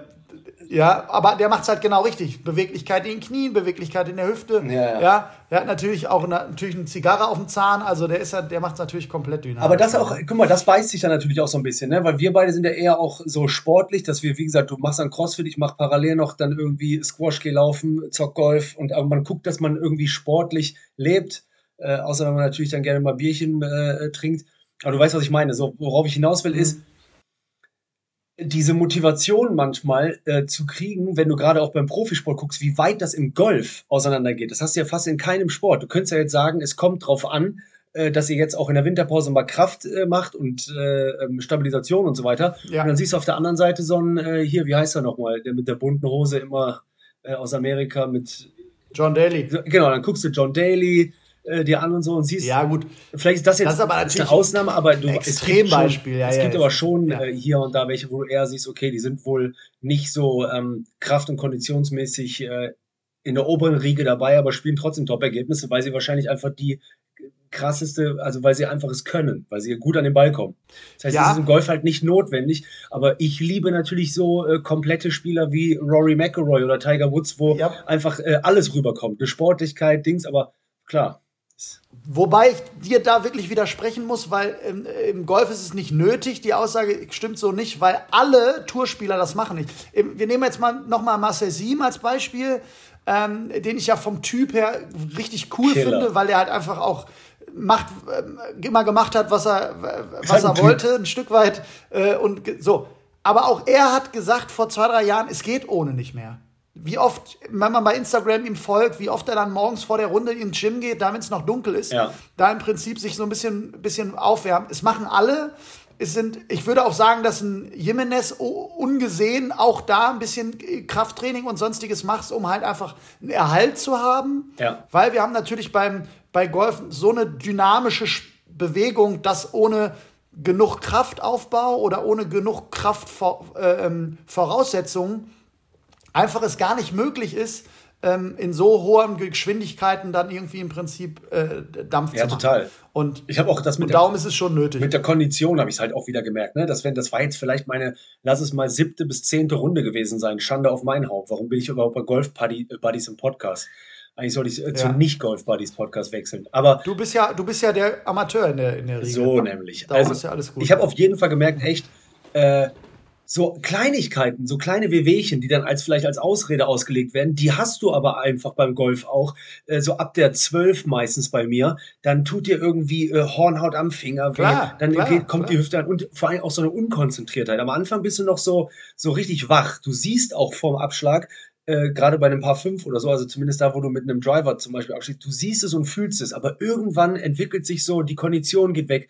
[SPEAKER 2] ja, aber der macht es halt genau richtig. Beweglichkeit in den Knien, Beweglichkeit in der Hüfte. Ja, ja. ja der hat natürlich auch eine, natürlich eine Zigarre auf dem Zahn, also der ist der macht es natürlich komplett dynamisch.
[SPEAKER 1] Aber das auch, guck mal, das beißt sich dann natürlich auch so ein bisschen, ne? Weil wir beide sind ja eher auch so sportlich, dass wir, wie gesagt, du machst dann Crossfit, ich mach parallel noch dann irgendwie Squash, geh laufen, zock Golf und aber man guckt, dass man irgendwie sportlich lebt. Äh, außer wenn man natürlich dann gerne mal Bierchen äh, trinkt. Aber du weißt, was ich meine. So, worauf ich hinaus will, mhm. ist, diese Motivation manchmal äh, zu kriegen, wenn du gerade auch beim Profisport guckst, wie weit das im Golf auseinandergeht. Das hast du ja fast in keinem Sport. Du könntest ja jetzt sagen, es kommt drauf an, äh, dass ihr jetzt auch in der Winterpause mal Kraft äh, macht und äh, ähm, Stabilisation und so weiter. Ja. Und dann siehst du auf der anderen Seite so ein, äh, hier, wie heißt er nochmal, der mit der bunten Hose immer äh, aus Amerika mit
[SPEAKER 2] John Daly.
[SPEAKER 1] Genau, dann guckst du John Daly, äh, dir an und so und siehst.
[SPEAKER 2] Ja, gut.
[SPEAKER 1] Vielleicht ist das jetzt
[SPEAKER 2] das ist aber
[SPEAKER 1] eine Ausnahme, aber du
[SPEAKER 2] Extrembeispiel,
[SPEAKER 1] ja. Es gibt ja, aber schon ja. äh, hier und da welche, wo du eher siehst, okay, die sind wohl nicht so ähm, kraft- und konditionsmäßig äh, in der oberen Riege dabei, aber spielen trotzdem Top-Ergebnisse, weil sie wahrscheinlich einfach die krasseste, also weil sie einfach es können, weil sie gut an den Ball kommen. Das heißt, ja. das ist im Golf halt nicht notwendig, aber ich liebe natürlich so äh, komplette Spieler wie Rory McIlroy oder Tiger Woods, wo ja. einfach äh, alles rüberkommt, eine Sportlichkeit, Dings, aber klar,
[SPEAKER 2] Wobei ich dir da wirklich widersprechen muss, weil im, im, Golf ist es nicht nötig. Die Aussage stimmt so nicht, weil alle Tourspieler das machen nicht. Wir nehmen jetzt mal nochmal Marcel Siem als Beispiel, ähm, den ich ja vom Typ her richtig cool Killer. finde, weil er halt einfach auch macht, äh, immer gemacht hat, was er, was halt er wollte, typ. ein Stück weit. Äh, und so. Aber auch er hat gesagt vor zwei, drei Jahren, es geht ohne nicht mehr. Wie oft, wenn man bei Instagram ihm folgt, wie oft er dann morgens vor der Runde ins Gym geht, da wenn es noch dunkel ist, ja. da im Prinzip sich so ein bisschen, bisschen aufwärmt. Es machen alle. Es sind, ich würde auch sagen, dass ein Jimenez ungesehen auch da ein bisschen Krafttraining und sonstiges macht, um halt einfach einen Erhalt zu haben.
[SPEAKER 1] Ja.
[SPEAKER 2] Weil wir haben natürlich beim, bei Golf so eine dynamische Bewegung, dass ohne genug Kraftaufbau oder ohne genug Kraftvoraussetzungen äh, einfach es gar nicht möglich ist, ähm, in so hohen Geschwindigkeiten dann irgendwie im Prinzip äh, Dampf
[SPEAKER 1] ja,
[SPEAKER 2] zu machen.
[SPEAKER 1] total.
[SPEAKER 2] Und,
[SPEAKER 1] Ich habe auch das mit
[SPEAKER 2] und
[SPEAKER 1] der,
[SPEAKER 2] darum ist es schon nötig.
[SPEAKER 1] mit der Kondition habe ich es halt auch wieder gemerkt, ne? Das, wenn, das war jetzt vielleicht meine, lass es mal siebte bis zehnte Runde gewesen sein. Schande auf mein Haupt. Warum bin ich überhaupt bei Golf äh, Buddies im Podcast? Eigentlich sollte ich äh, zu
[SPEAKER 2] Ja.
[SPEAKER 1] nicht Golf Buddies Podcast wechseln. Aber
[SPEAKER 2] Du bist ja, du bist ja der Amateur in der, in der Regel.
[SPEAKER 1] so nämlich.
[SPEAKER 2] Darum
[SPEAKER 1] Also,
[SPEAKER 2] ist ja alles gut.
[SPEAKER 1] ich habe auf jeden Fall gemerkt, echt, äh, so Kleinigkeiten, so kleine Wehwehchen, die dann als vielleicht als Ausrede ausgelegt werden, die hast du aber einfach beim Golf auch, äh, so ab der 12 meistens bei mir, dann tut dir irgendwie äh, Hornhaut am Finger weh,
[SPEAKER 2] Klar,
[SPEAKER 1] dann
[SPEAKER 2] klar,
[SPEAKER 1] geht, kommt
[SPEAKER 2] klar.
[SPEAKER 1] die Hüfte an und vor allem auch so eine Unkonzentriertheit. Am Anfang bist du noch so, so richtig wach. Du siehst auch vorm Abschlag, äh, gerade bei einem Paar 5 oder so, also zumindest da, wo du mit einem Driver zum Beispiel abschließt, du siehst es und fühlst es, aber irgendwann entwickelt sich so, die Kondition geht weg,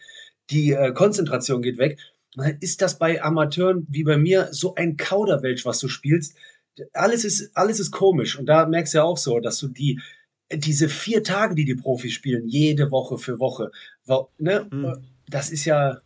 [SPEAKER 1] die äh, Konzentration geht weg. Ist das bei Amateuren wie bei mir so ein Kauderwelsch, was du spielst. Alles ist, alles ist komisch. Und da merkst du ja auch so, dass du die, diese vier Tage, die die Profis spielen, jede Woche für Woche, ne?
[SPEAKER 2] Mhm.
[SPEAKER 1] das ist ja,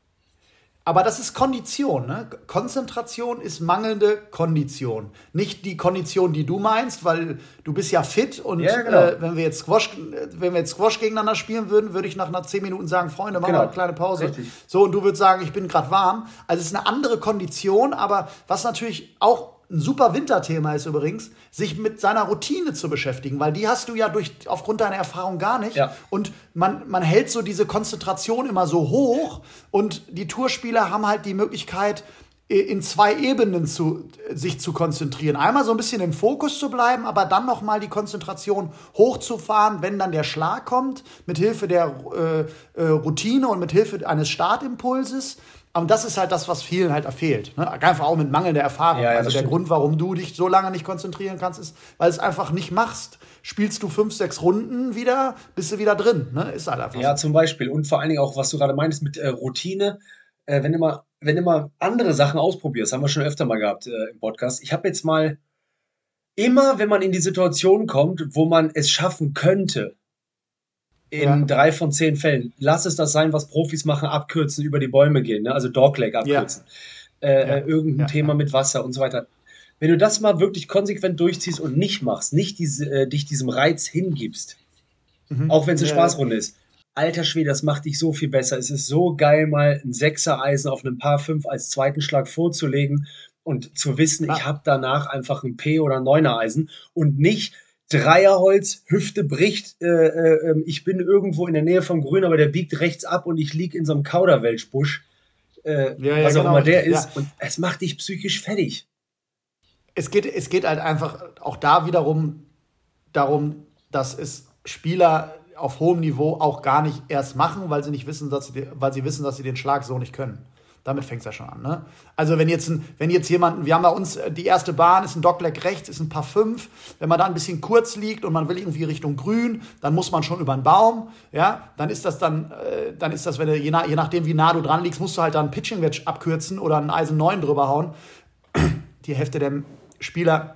[SPEAKER 2] Aber das ist Kondition. Ne? Konzentration ist mangelnde Kondition. Nicht die Kondition, die du meinst, weil du bist ja fit und
[SPEAKER 1] Ja, genau.
[SPEAKER 2] äh, wenn wir jetzt Squash, äh, wenn wir jetzt Squash gegeneinander spielen würden, würde ich nach einer 10 Minuten sagen, Freunde, machen
[SPEAKER 1] Genau.
[SPEAKER 2] wir eine kleine Pause.
[SPEAKER 1] Richtig.
[SPEAKER 2] So, und du würdest sagen, ich bin gerade warm. Also es ist eine andere Kondition, aber was natürlich auch ein super Winterthema ist übrigens, sich mit seiner Routine zu beschäftigen, weil die hast du ja durch, aufgrund deiner Erfahrung gar nicht.
[SPEAKER 1] Ja.
[SPEAKER 2] Und man, man hält so diese Konzentration immer so hoch und die Tourspieler haben halt die Möglichkeit, in zwei Ebenen zu, sich zu konzentrieren. Einmal so ein bisschen im Fokus zu bleiben, aber dann nochmal die Konzentration hochzufahren, wenn dann der Schlag kommt, mit Hilfe der äh, äh, Routine und mit Hilfe eines Startimpulses. Und das ist halt das, was vielen halt fehlt. Ne? Einfach auch mit mangelnder Erfahrung.
[SPEAKER 1] Ja, ja,
[SPEAKER 2] also der
[SPEAKER 1] stimmt.
[SPEAKER 2] Grund, warum du dich so lange nicht konzentrieren kannst, ist, weil es einfach nicht machst. Spielst du fünf, sechs Runden wieder, bist du wieder drin. Ne? Ist halt einfach
[SPEAKER 1] ja,
[SPEAKER 2] so.
[SPEAKER 1] zum Beispiel. Und vor allen Dingen auch, was du gerade meintest mit äh, Routine. Äh, wenn du mal, wenn du mal andere Sachen ausprobierst, haben wir schon öfter mal gehabt äh, im Podcast. Ich habe jetzt mal immer, wenn man in die Situation kommt, wo man es schaffen könnte, in
[SPEAKER 2] Ja.
[SPEAKER 1] drei von zehn Fällen, lass es das sein, was Profis machen, abkürzen, über die Bäume gehen, ne? also Dogleg abkürzen, äh,
[SPEAKER 2] Ja.
[SPEAKER 1] äh, irgendein
[SPEAKER 2] Ja,
[SPEAKER 1] Thema
[SPEAKER 2] ja.
[SPEAKER 1] mit Wasser und so weiter. Wenn du das mal wirklich konsequent durchziehst und nicht machst, nicht diese, äh, dich diesem Reiz hingibst, auch wenn es eine Spaßrunde ist, alter Schwede, das macht dich so viel besser. Es ist so geil, mal ein Sechser-Eisen auf einem Paar 5 als zweiten Schlag vorzulegen und zu wissen,
[SPEAKER 2] Ah.
[SPEAKER 1] ich habe danach einfach ein P- oder Neuner-Eisen und nicht Dreierholz, Hüfte bricht, äh, äh, ähm, ich bin irgendwo in der Nähe vom Grün, aber der biegt rechts ab und ich liege in so einem Kauderwelschbusch, äh,
[SPEAKER 2] Ja, ja,
[SPEAKER 1] was auch
[SPEAKER 2] genau,
[SPEAKER 1] immer der ist.
[SPEAKER 2] ja.
[SPEAKER 1] Und es macht dich psychisch fertig.
[SPEAKER 2] Es geht, es geht halt einfach auch da wiederum darum, dass es Spieler auf hohem Niveau auch gar nicht erst machen, weil sie nicht wissen, dass sie, weil sie wissen, dass sie den Schlag so nicht können. Damit fängt es ja schon an. Ne? Also wenn jetzt, wenn jetzt jemand, wir haben bei uns, äh, die erste Bahn ist ein Dogleg rechts, ist ein paar fünf. Wenn man da ein bisschen kurz liegt und man will irgendwie Richtung Grün, dann muss man schon über einen Baum. Ja, dann ist das dann, äh, dann ist das, wenn du, je, nach, je nachdem wie nah du dran liegst, musst du halt dann Pitching Wedge abkürzen oder einen Eisen 9 drüber hauen. Die Hälfte der Spieler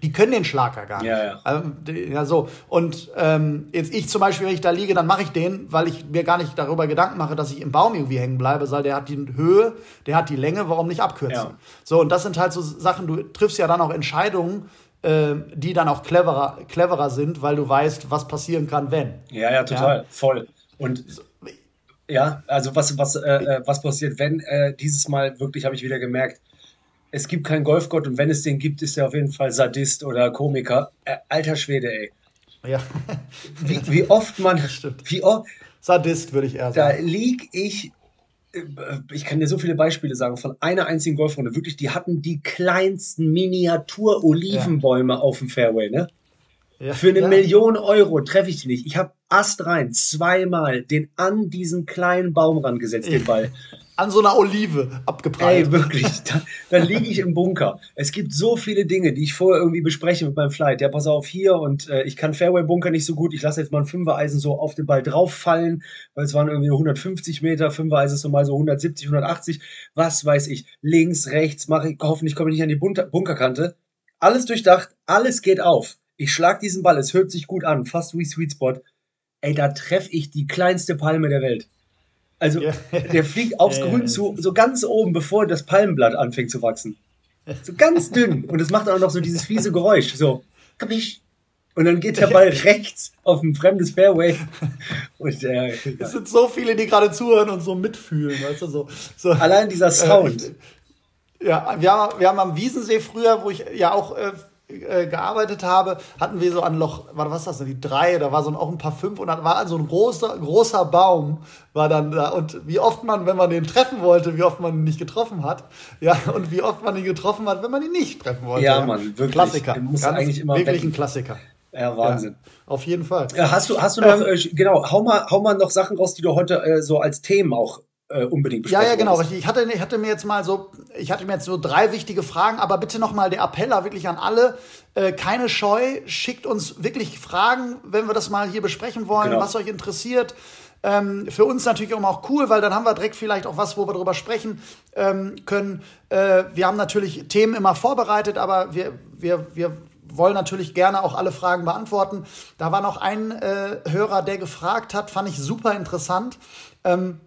[SPEAKER 2] die können den Schlag ja gar nicht.
[SPEAKER 1] Ja, ja.
[SPEAKER 2] Also, ja so. Und ähm, jetzt ich zum Beispiel, wenn ich da liege, dann mache ich den, weil ich mir gar nicht darüber Gedanken mache, dass ich im Baum irgendwie hängen bleibe, weil der hat die Höhe, der hat die Länge, warum nicht abkürzen?
[SPEAKER 1] Ja.
[SPEAKER 2] So, und das sind halt so Sachen, du triffst ja dann auch Entscheidungen, äh, die dann auch cleverer, cleverer sind, weil du weißt, was passieren kann, wenn.
[SPEAKER 1] Ja, ja, total, voll. Und ja, also was, was, äh, äh, was passiert, wenn äh, dieses Mal wirklich, habe ich wieder gemerkt, es gibt keinen Golfgott und wenn es den gibt, ist er auf jeden Fall Sadist oder Komiker. Äh, alter Schwede, ey.
[SPEAKER 2] Ja.
[SPEAKER 1] Wie, wie oft man,
[SPEAKER 2] stimmt.
[SPEAKER 1] wie oft,
[SPEAKER 2] Sadist, würde ich eher
[SPEAKER 1] da
[SPEAKER 2] sagen.
[SPEAKER 1] lieg ich, äh, ich kann dir so viele Beispiele sagen, von einer einzigen Golfrunde, wirklich, die hatten die kleinsten Miniatur-Olivenbäume auf dem Fairway, ne?
[SPEAKER 2] Ja.
[SPEAKER 1] Für eine
[SPEAKER 2] ja.
[SPEAKER 1] Million Euro treffe ich die nicht. Ich habe Ast rein, zweimal den an diesen kleinen Baum rangesetzt, den Ball.
[SPEAKER 2] An so einer Olive abgeprallt.
[SPEAKER 1] Ey, wirklich, da, dann liege ich im Bunker. Es gibt so viele Dinge, die ich vorher irgendwie bespreche mit meinem Flight. Ja, pass auf hier und äh, ich kann Fairway-Bunker nicht so gut. Ich lasse jetzt mal ein Fünfer-Eisen so auf den Ball drauf fallen, weil es waren irgendwie nur 150 Meter. Fünfer-Eisen ist normal so 170, 180. Was weiß ich. Links, rechts, mache ich, hoffentlich komme ich nicht an die Bunter Bunkerkante. Alles durchdacht, alles geht auf. Ich schlag diesen Ball, es hört sich gut an, fast wie Sweet Spot. Ey, da treffe ich die kleinste Palme der Welt. Also,
[SPEAKER 2] Ja.
[SPEAKER 1] der fliegt aufs
[SPEAKER 2] Ja,
[SPEAKER 1] Grün zu, so ganz oben, bevor das Palmenblatt anfängt zu wachsen. So ganz dünn. Und es macht auch noch so dieses fiese Geräusch. So, kapisch, und dann geht der Ball rechts auf ein fremdes Fairway. Und,
[SPEAKER 2] äh, es sind so viele, die gerade zuhören und so mitfühlen, weißt du, so. so
[SPEAKER 1] Allein dieser Sound.
[SPEAKER 2] Äh, ja, wir haben, wir haben am Wiesensee früher, wo ich ja auch äh, äh, gearbeitet habe, hatten wir so an Loch, was ist das denn, die drei, da war so auch ein paar fünf und da war so ein großer, großer Baum, war dann da. Und wie oft man, wenn man den treffen wollte, wie oft man ihn nicht getroffen hat. Ja, und wie oft man ihn getroffen hat, wenn man ihn nicht treffen wollte.
[SPEAKER 1] Ja, Mann, wirklich.
[SPEAKER 2] Klassiker.
[SPEAKER 1] Muss Ganz eigentlich immer
[SPEAKER 2] wirklich ein Klassiker.
[SPEAKER 1] Ja, Wahnsinn.
[SPEAKER 2] Ja, auf jeden Fall.
[SPEAKER 1] Ja, hast du, hast du noch, ähm, äh, genau, hau mal, hau mal noch Sachen raus, die du heute äh, so als Themen auch äh, unbedingt
[SPEAKER 2] besprechen. Ja, ja, genau. Ich hatte, ich hatte mir jetzt mal so, ich hatte mir jetzt so drei wichtige Fragen, aber bitte nochmal der Appeller wirklich an alle. Äh, keine Scheu, schickt uns wirklich Fragen, wenn wir das mal hier besprechen wollen, genau. was euch interessiert. Ähm, für uns natürlich auch cool, weil dann haben wir direkt vielleicht auch was, wo wir darüber sprechen ähm, können. Äh, wir haben natürlich Themen immer vorbereitet, aber wir, wir, wir wollen natürlich gerne auch alle Fragen beantworten. Da war noch ein äh, Hörer, der gefragt hat, fand ich super interessant. Ähm,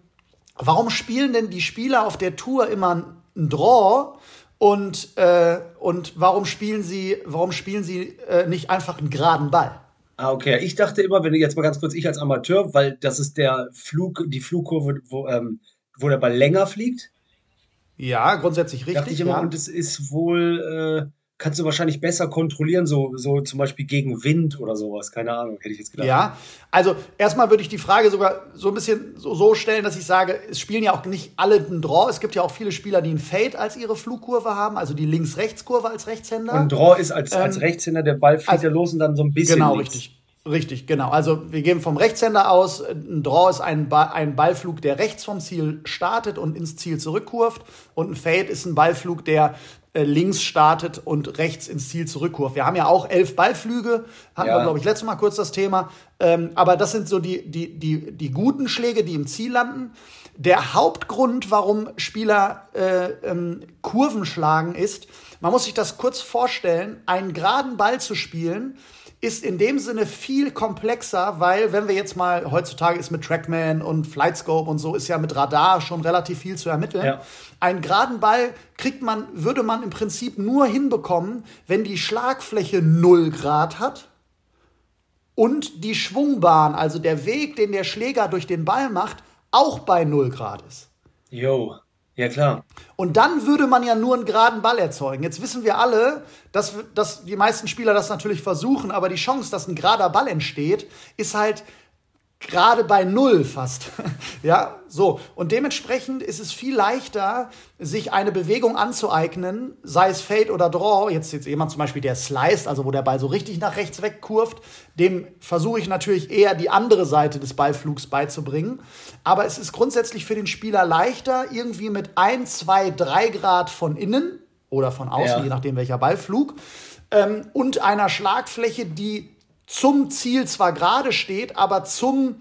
[SPEAKER 2] warum spielen denn die Spieler auf der Tour immer ein Draw und, äh, und warum spielen sie, warum spielen sie äh, nicht einfach einen geraden Ball?
[SPEAKER 1] Ah, okay. Ich dachte immer, wenn du jetzt mal ganz kurz, ich als Amateur, weil das ist der Flug, die Flugkurve, wo, ähm, wo der Ball länger fliegt.
[SPEAKER 2] Ja, grundsätzlich richtig. Dachte
[SPEAKER 1] ich immer,
[SPEAKER 2] ja.
[SPEAKER 1] und es ist wohl, äh, kannst du wahrscheinlich besser kontrollieren, so, so zum Beispiel gegen Wind oder sowas. Keine Ahnung, hätte ich jetzt gedacht.
[SPEAKER 2] Ja, also erstmal würde ich die Frage sogar so ein bisschen so, so stellen, dass ich sage, es spielen ja auch nicht alle einen Draw. Es gibt ja auch viele Spieler, die einen Fade als ihre Flugkurve haben, also die Links-Rechts-Kurve als Rechtshänder.
[SPEAKER 1] Und Draw ist als, ähm, als Rechtshänder, der Ball fliegt also, ja los und dann so ein bisschen.
[SPEAKER 2] Genau, links. richtig. Richtig, genau. Also wir gehen vom Rechtshänder aus. Ein Draw ist ein, ba ein Ballflug, der rechts vom Ziel startet und ins Ziel zurückkurft. Und ein Fade ist ein Ballflug, der äh, links startet und rechts ins Ziel zurückkurft. Wir haben ja auch elf Ballflüge, hatten ja. wir, glaube ich, letztes Mal kurz das Thema. Ähm, aber das sind so die, die, die, die guten Schläge, die im Ziel landen. Der Hauptgrund, warum Spieler äh, ähm, Kurven schlagen, ist, man muss sich das kurz vorstellen, einen geraden Ball zu spielen, ist in dem Sinne viel komplexer, weil wenn wir jetzt mal, heutzutage ist mit Trackman und Flightscope und so, ist ja mit Radar schon relativ viel zu ermitteln. Ja. Einen geraden Ball kriegt man, würde man im Prinzip nur hinbekommen, wenn die Schlagfläche 0 Grad hat und die Schwungbahn, also der Weg, den der Schläger durch den Ball macht, auch bei 0 Grad ist.
[SPEAKER 1] Jo. Ja, klar.
[SPEAKER 2] Und dann würde man ja nur einen geraden Ball erzeugen. Jetzt wissen wir alle, dass, dass die meisten Spieler das natürlich versuchen, aber die Chance, dass ein gerader Ball entsteht, ist halt gerade bei null fast. ja, so. Und dementsprechend ist es viel leichter, sich eine Bewegung anzueignen, sei es Fade oder Draw. Jetzt, jetzt jemand zum Beispiel, der sliced, also wo der Ball so richtig nach rechts wegkurft, dem versuche ich natürlich eher die andere Seite des Ballflugs beizubringen. Aber es ist grundsätzlich für den Spieler leichter, irgendwie mit ein, zwei, drei Grad von innen oder von außen, ja. je nachdem welcher Ballflug, ähm, und einer Schlagfläche, die zum Ziel zwar gerade steht, aber zum,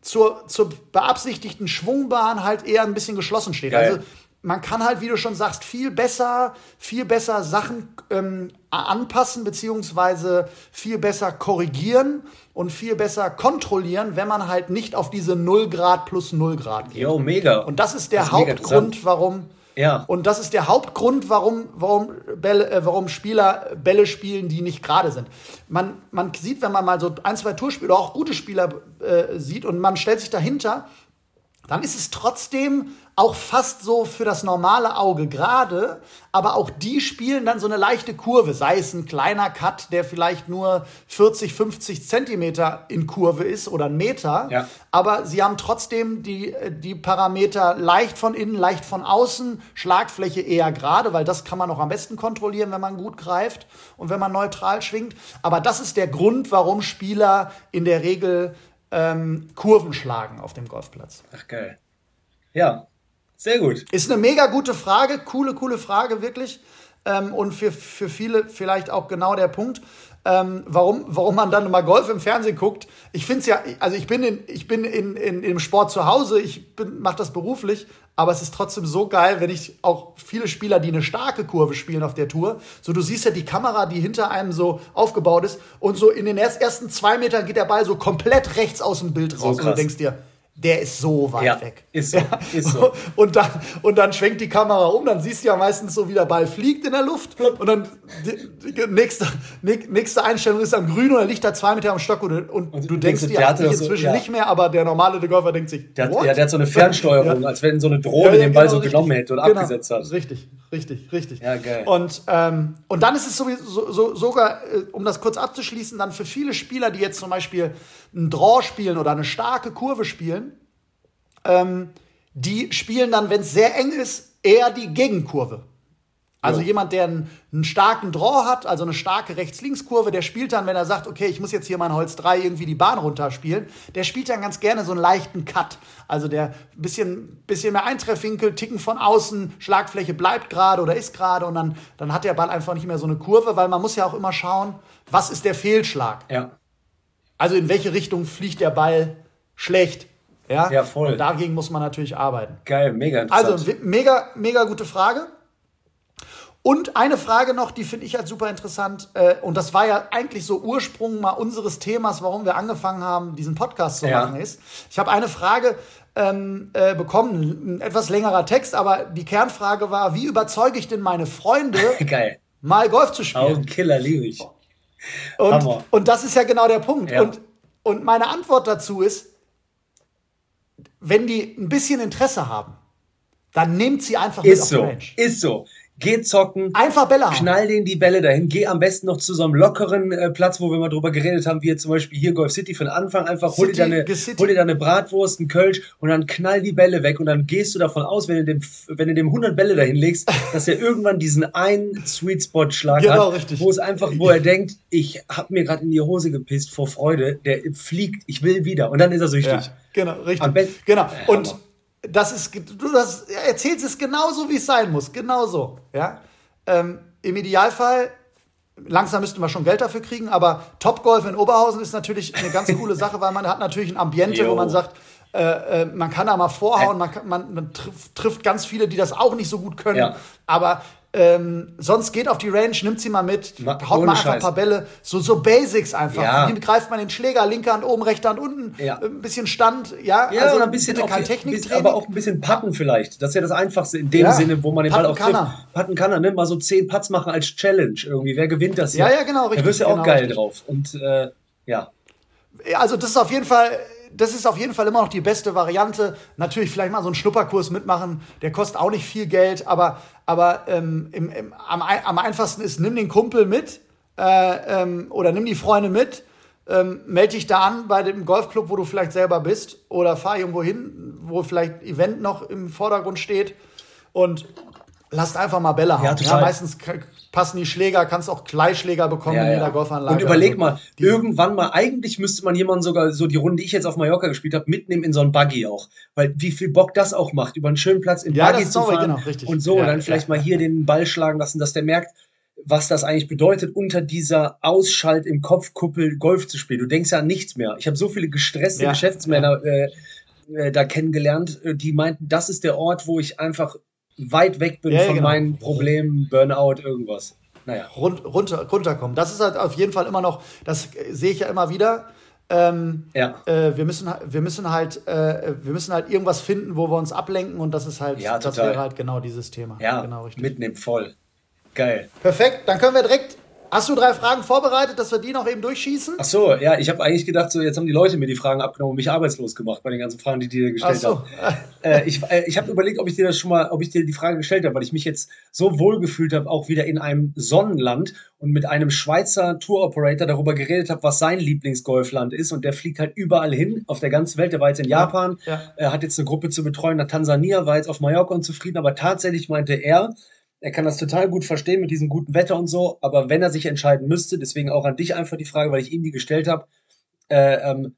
[SPEAKER 2] zur, zur beabsichtigten Schwungbahn halt eher ein bisschen geschlossen steht. Geil. Also man kann halt, wie du schon sagst, viel besser, viel besser Sachen ähm, anpassen, beziehungsweise viel besser korrigieren und viel besser kontrolliellen, wenn man halt nicht auf diese 0 Grad plus 0 Grad geht.
[SPEAKER 1] Jo, mega.
[SPEAKER 2] Und das ist der das ist Hauptgrund, warum
[SPEAKER 1] ja.
[SPEAKER 2] Und das ist der Hauptgrund, warum, warum, Bälle, äh, warum Spieler Bälle spielen, die nicht gerade sind. Man, man sieht, wenn man mal so ein, zwei Tourspieler, auch gute Spieler äh, sieht und man stellt sich dahinter, dann ist es trotzdem auch fast so für das normale Auge gerade, aber auch die spielen dann so eine leichte Kurve, sei es ein kleiner Cut, der vielleicht nur 40, 50 Zentimeter in Kurve ist oder ein Meter,
[SPEAKER 1] ja.
[SPEAKER 2] aber sie haben trotzdem die, die Parameter leicht von innen, leicht von außen, Schlagfläche eher gerade, weil das kann man auch am besten kontrollieren, wenn man gut greift und wenn man neutral schwingt. Aber das ist der Grund, warum Spieler in der Regel ähm, Kurven schlagen auf dem Golfplatz.
[SPEAKER 1] Ach geil. Ja, sehr gut.
[SPEAKER 2] Ist eine mega gute Frage, coole, coole Frage, wirklich. Ähm, und für, für viele vielleicht auch genau der Punkt, ähm, warum, warum man dann mal Golf im Fernsehen guckt. Ich finde es ja, also ich bin, in, ich bin in, in, in dem Sport zu Hause, ich mache das beruflich, aber es ist trotzdem so geil, wenn ich auch viele Spieler, die eine starke Kurve spielen auf der Tour, so du siehst ja die Kamera, die hinter einem so aufgebaut ist und so in den ersten zwei Metern geht der Ball so komplett rechts aus dem Bild raus so und du denkst dir, der ist so weit
[SPEAKER 1] Ja,
[SPEAKER 2] weg.
[SPEAKER 1] ist so, ist so.
[SPEAKER 2] Und dann, und dann schwenkt die Kamera um, dann siehst du ja meistens so, wie der Ball fliegt in der Luft. Und dann die, die nächste, näch- nächste Einstellung ist dann grün und er liegt da zwei Meter am Stock und, du- und, du denkst dir eigentlich
[SPEAKER 1] so-
[SPEAKER 2] inzwischen
[SPEAKER 1] ja.
[SPEAKER 2] nicht mehr, aber der normale Golfer denkt sich,
[SPEAKER 1] Der hat, ja, der hat so eine Fernsteuerung,
[SPEAKER 2] Ja.
[SPEAKER 1] als wenn so eine Drohne den Ball so
[SPEAKER 2] richtig.
[SPEAKER 1] genommen hätte und
[SPEAKER 2] Genau.
[SPEAKER 1] abgesetzt hat.
[SPEAKER 2] Richtig, richtig, richtig.
[SPEAKER 1] Ja, geil.
[SPEAKER 2] Und, ähm, und dann ist es sowieso, so, sogar, äh, um das kurz abzuschließen, dann für viele Spieler, die jetzt zum Beispiel einen Draw spielen oder eine starke Kurve spielen, ähm, die spielen dann, wenn es sehr eng ist, eher die Gegenkurve. Also
[SPEAKER 1] Ja.
[SPEAKER 2] jemand, der einen, einen starken Draw hat, also eine starke Rechts-Links-Kurve, der spielt dann, wenn er sagt, okay, ich muss jetzt hier mein Holz 3 irgendwie die Bahn runterspielen, der spielt dann ganz gerne so einen leichten Cut. Also der ein bisschen, bisschen mehr Eintreffwinkel, Ticken von außen, Schlagfläche bleibt gerade oder ist gerade und dann, dann hat der Ball einfach nicht mehr so eine Kurve, weil man muss ja auch immer schauen, was ist der Fehlschlag?
[SPEAKER 1] Ja.
[SPEAKER 2] Also in welche Richtung fliegt der Ball schlecht? Ja,
[SPEAKER 1] Ja, voll.
[SPEAKER 2] Und dagegen muss man natürlich arbeiten.
[SPEAKER 1] Geil, mega interessant.
[SPEAKER 2] Also, mega, mega gute Frage. Und eine Frage noch, die finde ich halt super interessant. Äh, und das war ja eigentlich so Ursprung mal unseres Themas, warum wir angefangen haben, diesen Podcast zu
[SPEAKER 1] Ja.
[SPEAKER 2] machen, ist. Ich habe eine Frage ähm, äh, bekommen, ein etwas längerer Text, aber die Kernfrage war, wie überzeuge ich denn meine Freunde, mal Golf zu spielen?
[SPEAKER 1] Augenkiller liebe ich.
[SPEAKER 2] Und,
[SPEAKER 1] Hammer.
[SPEAKER 2] und das ist ja genau der Punkt.
[SPEAKER 1] Ja.
[SPEAKER 2] Und, und meine Antwort dazu ist, wenn die ein bisschen Interesse haben, dann nehmt sie einfach mit
[SPEAKER 1] Ist
[SPEAKER 2] auf
[SPEAKER 1] so,
[SPEAKER 2] die Range.
[SPEAKER 1] ist so. Geh zocken,
[SPEAKER 2] Einfach Bälle
[SPEAKER 1] knall denen die Bälle dahin. Geh am besten noch zu so einem lockeren äh, Platz, wo wir mal drüber geredet haben, wie jetzt zum Beispiel hier Golf City für den Anfang. Einfach hol dir,
[SPEAKER 2] City,
[SPEAKER 1] deine,
[SPEAKER 2] City.
[SPEAKER 1] hol dir deine Bratwurst, einen Kölsch und dann knall die Bälle weg. Und dann gehst du davon aus, wenn du dem, wenn du dem 100 Bälle dahin legst, dass er irgendwann diesen einen Sweet Spot Schlag
[SPEAKER 2] Genau,
[SPEAKER 1] hat,
[SPEAKER 2] richtig.
[SPEAKER 1] wo es einfach, wo er denkt, ich hab mir gerade in die Hose gepisst vor Freude, der fliegt, ich will wieder. Und dann ist er süchtig.
[SPEAKER 2] Ja, genau, richtig.
[SPEAKER 1] Am
[SPEAKER 2] Genau. Und. Das ist, du das erzählst es genauso, wie es sein muss. Genauso. Ja? Ähm, Im Idealfall, langsam müssten wir schon Geld dafür kriegen, aber Topgolf in Oberhausen ist natürlich eine ganz coole Sache, weil man hat natürlich ein Ambiente, wo
[SPEAKER 1] Jo.
[SPEAKER 2] man sagt, äh, äh, man kann da mal vorhauen, man, kann, man, man trifft, trifft ganz viele, die das auch nicht so gut können.
[SPEAKER 1] Ja.
[SPEAKER 2] Aber ähm, sonst geht auf die Range, nimmt sie mal mit,
[SPEAKER 1] Ma-
[SPEAKER 2] haut mal einfach ein
[SPEAKER 1] Scheiß.
[SPEAKER 2] paar Bälle. So, so Basics einfach.
[SPEAKER 1] Ja.
[SPEAKER 2] Wie greift man den Schläger, linke Hand oben, rechte Hand unten,
[SPEAKER 1] Ja.
[SPEAKER 2] ein bisschen Stand, ja,
[SPEAKER 1] Ja,
[SPEAKER 2] also
[SPEAKER 1] ein bisschen auch, ein bisschen, aber auch ein bisschen Patten vielleicht. Das ist ja das Einfachste in dem
[SPEAKER 2] Ja,
[SPEAKER 1] Sinne, wo man den Ball
[SPEAKER 2] Patten
[SPEAKER 1] auch
[SPEAKER 2] kann
[SPEAKER 1] trifft.
[SPEAKER 2] er.
[SPEAKER 1] Patten kann er, ne? Mal so zehn Putts machen als Challenge irgendwie. Wer gewinnt das hier?
[SPEAKER 2] Ja, ja, genau,
[SPEAKER 1] Da
[SPEAKER 2] richtig,
[SPEAKER 1] wirst du ja auch
[SPEAKER 2] genau,
[SPEAKER 1] geil
[SPEAKER 2] richtig.
[SPEAKER 1] drauf. Und äh. Ja,
[SPEAKER 2] also das ist auf jeden Fall, das ist auf jeden Fall immer noch die beste Variante. Natürlich vielleicht mal so einen Schnupperkurs mitmachen, der kostet auch nicht viel Geld, aber, aber ähm, im, im, am, am einfachsten ist, nimm den Kumpel mit äh, ähm, oder nimm die Freunde mit, ähm, melde dich da an bei dem Golfclub, wo du vielleicht selber bist oder fahr irgendwo hin, wo vielleicht Event noch im Vordergrund steht und lasst einfach mal Bälle haben. Ja,
[SPEAKER 1] total.
[SPEAKER 2] meistens passen die Schläger, kannst auch Gleichschläger bekommen
[SPEAKER 1] Ja,
[SPEAKER 2] in jeder
[SPEAKER 1] ja.
[SPEAKER 2] Golfanlage.
[SPEAKER 1] Und überleg
[SPEAKER 2] Also,
[SPEAKER 1] mal,
[SPEAKER 2] die-
[SPEAKER 1] irgendwann mal, eigentlich müsste man jemanden sogar, so die Runde, die ich jetzt auf Mallorca gespielt habe, mitnehmen in so einen Buggy auch. Weil wie viel Bock das auch macht, über einen schönen Platz im
[SPEAKER 2] Ja,
[SPEAKER 1] Buggy
[SPEAKER 2] das
[SPEAKER 1] zu fahren
[SPEAKER 2] genau, richtig.
[SPEAKER 1] und so,
[SPEAKER 2] Ja,
[SPEAKER 1] und dann
[SPEAKER 2] ja,
[SPEAKER 1] vielleicht
[SPEAKER 2] ja.
[SPEAKER 1] mal hier den Ball schlagen lassen, dass der merkt, was das eigentlich bedeutet, unter dieser Ausschalt im Kopfkuppel Golf zu spielen. Du denkst ja an nichts mehr. Ich habe so viele gestresste
[SPEAKER 2] Ja,
[SPEAKER 1] Geschäftsmänner äh, äh, da kennengelernt, äh, die meinten, das ist der Ort, wo ich einfach weit weg bin
[SPEAKER 2] Ja,
[SPEAKER 1] von
[SPEAKER 2] genau.
[SPEAKER 1] meinen Problemen, Burnout, irgendwas. Naja.
[SPEAKER 2] run, runter, runterkommen. Das ist halt auf jeden Fall immer noch, das äh, sehe ich ja immer wieder. Ähm,
[SPEAKER 1] Ja.
[SPEAKER 2] äh, wir, müssen, wir, müssen halt, äh, wir müssen halt irgendwas finden, wo wir uns ablenken und das ist halt,
[SPEAKER 1] Ja,
[SPEAKER 2] das wäre halt genau dieses Thema.
[SPEAKER 1] Ja,
[SPEAKER 2] genau, richtig.
[SPEAKER 1] mitnehmen, voll. Geil.
[SPEAKER 2] Perfekt, dann können wir direkt. Hast du drei Fragen vorbereitet, dass wir die noch eben durchschießen?
[SPEAKER 1] Ach so, ja, ich habe eigentlich gedacht, so jetzt haben die Leute mir die Fragen abgenommen und mich arbeitslos gemacht bei den ganzen Fragen, die die dir gestellt
[SPEAKER 2] Ach so.
[SPEAKER 1] haben. Äh, ich äh, ich habe überlegt, ob ich dir das schon mal, ob ich dir die Frage gestellt habe, weil ich mich jetzt so wohl gefühlt habe, auch wieder in einem Sonnenland und mit einem Schweizer Tour-Operator darüber geredet habe, was sein Lieblingsgolfland ist und der fliegt halt überall hin auf der ganzen Welt. Der war jetzt in Japan,
[SPEAKER 2] ja.
[SPEAKER 1] er hat jetzt eine Gruppe zu betreuen nach Tansania, war jetzt auf Mallorca unzufrieden, aber tatsächlich meinte er, er kann das total gut verstehen mit diesem guten Wetter und so, aber wenn er sich entscheiden müsste, deswegen auch an dich einfach die Frage, weil ich ihm die gestellt habe, äh, ähm,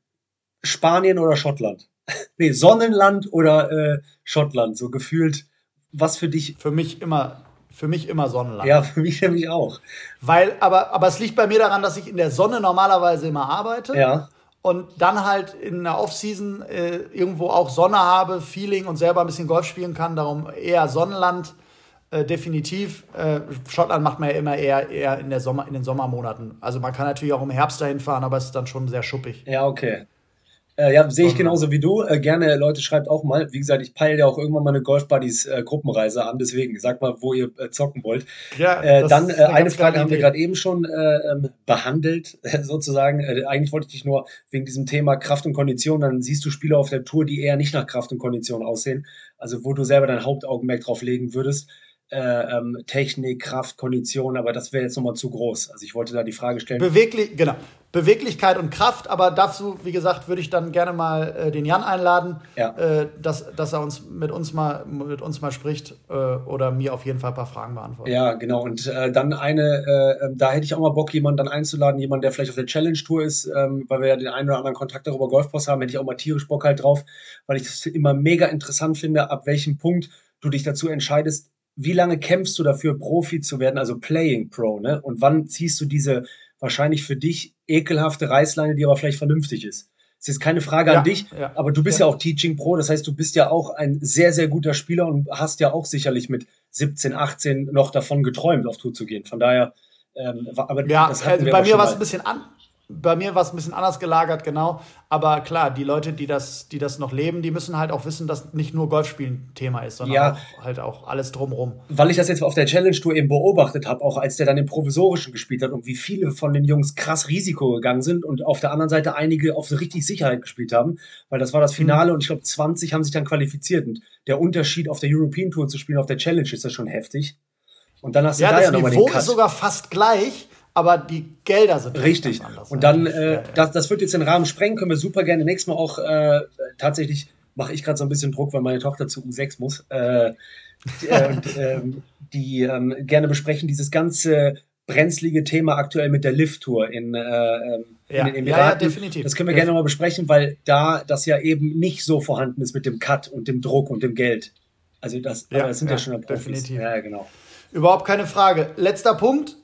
[SPEAKER 1] Spanien oder Schottland? nee, Sonnenland oder äh, Schottland, so gefühlt, was für dich,
[SPEAKER 2] Für mich immer, für mich immer Sonnenland.
[SPEAKER 1] ja, für mich nämlich auch.
[SPEAKER 2] Weil, aber, aber es liegt bei mir daran, dass ich in der Sonne normalerweise immer arbeite.
[SPEAKER 1] Ja,
[SPEAKER 2] und dann halt in der Offseason äh, irgendwo auch Sonne habe, Feeling und selber ein bisschen Golf spielen kann. Darum eher Sonnenland, äh, definitiv. Äh, Schottland macht man ja immer eher, eher in, der Sommer, in den Sommermonaten. Also man kann natürlich auch im Herbst dahin fahren, aber es ist dann schon sehr schuppig.
[SPEAKER 1] ja, okay. Äh, ja, sehe ich genauso wie du. Äh, gerne, Leute, schreibt auch mal. Wie gesagt, ich peile ja auch irgendwann mal eine Golf Buddies äh, Gruppenreise an. Deswegen, sag mal, wo ihr zocken wollt. Ja, dann eine, eine Frage haben wir gerade eben schon ähm, behandelt, sozusagen. eigentlich wollte ich dich nur wegen diesem Thema Kraft und Kondition, dann siehst du Spieler auf der Tour, die eher nicht nach Kraft und Kondition aussehen. Also wo du selber dein Hauptaugenmerk drauf legen würdest äh, ähm, Technik, Kraft, Kondition, aber das wäre jetzt nochmal zu groß. Also ich wollte da die Frage stellen.
[SPEAKER 2] Beweglich, genau. Beweglichkeit und Kraft, aber dazu, wie gesagt, würde ich dann gerne mal äh, den Jan einladen, ja. äh, dass, dass er uns mit uns mal mit uns mal spricht äh, oder mir auf jeden Fall ein paar Fragen beantwortet.
[SPEAKER 1] Ja, genau. Und äh, dann eine, äh, ähm, da hätte ich auch mal Bock, jemanden dann einzuladen, jemanden, der vielleicht auf der Challenge-Tour ist, ähm, weil wir ja den einen oder anderen Kontakt darüber Golfpost haben, hätte ich auch mal tierisch Bock halt drauf, weil ich das immer mega interessant finde, ab welchem Punkt du dich dazu entscheidest, wie lange kämpfst du dafür, Profi zu werden, also Playing Pro, ne? Und wann ziehst du diese wahrscheinlich für dich ekelhafte Reißleine, die aber vielleicht vernünftig ist? Das ist jetzt keine Frage ja, an dich, ja, aber du bist ja. ja. auch Teaching Pro, das heißt, du bist ja auch ein sehr, sehr guter Spieler und hast ja auch sicherlich mit 17, 18 noch davon geträumt, auf Tour zu gehen. Von daher, ähm,
[SPEAKER 2] aber ja, das also bei mir war es ein bisschen an, bei mir war es ein bisschen anders gelagert, genau. Aber klar, die Leute, die das, die das noch leben, die müssen halt auch wissen, dass nicht nur Golfspielen Thema ist, sondern ja, auch, halt auch alles drumherum.
[SPEAKER 1] Weil ich das jetzt auf der Challenge Tour eben beobachtet habe, auch als der dann im Provisorischen gespielt hat und wie viele von den Jungs krass Risiko gegangen sind und auf der anderen Seite einige auf richtig Sicherheit gespielt haben, weil das war das Finale mhm. und ich glaube 20 haben sich dann qualifiziert und der Unterschied auf der European Tour zu spielen auf der Challenge ist ja schon heftig. Und dann hast du
[SPEAKER 2] ja, da ja nochmal den Cut. ist sogar fast gleich aber die Gelder sind
[SPEAKER 1] richtig. Anders, und dann, äh, das, das wird jetzt den Rahmen sprengen, können wir super gerne nächstes Mal auch äh, tatsächlich mache ich gerade so ein bisschen Druck, weil meine Tochter zu U6 muss. Äh, äh, und, ähm, die ähm, gerne besprechen dieses ganze brenzlige Thema aktuell mit der Lift-Tour in, äh, ähm, ja. in den Emiraten. Ja, ja, definitiv. Das können wir gerne mal besprechen, weil da das ja eben nicht so vorhanden ist mit dem Cut und dem Druck und dem Geld. Also das, ja, das sind ja, schon Profis. Definitiv.
[SPEAKER 2] Ja, genau. Überhaupt keine Frage. Letzter Punkt.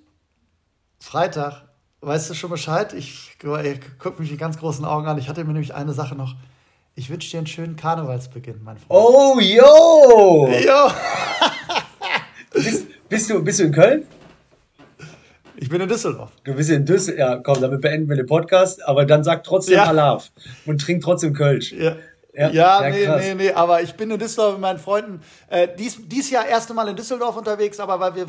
[SPEAKER 2] Freitag. Weißt du schon Bescheid? Ich, ich gucke mich in ganz großen Augen an. Ich hatte mir nämlich eine Sache noch. Ich wünsche dir einen schönen Karnevalsbeginn, mein Freund.
[SPEAKER 1] Oh, yo! Jo! bist, bist, du, bist du in Köln?
[SPEAKER 2] Ich bin in Düsseldorf.
[SPEAKER 1] Du bist in Düsseldorf. Ja, komm, damit beenden wir den Podcast. Aber dann sag trotzdem ja. Alav und trink trotzdem Kölsch.
[SPEAKER 2] Ja. Ja, ja, nee, krass. nee, nee, aber ich bin in Düsseldorf mit meinen Freunden. Äh, dies, dies Jahr erste Mal in Düsseldorf unterwegs, aber weil wir,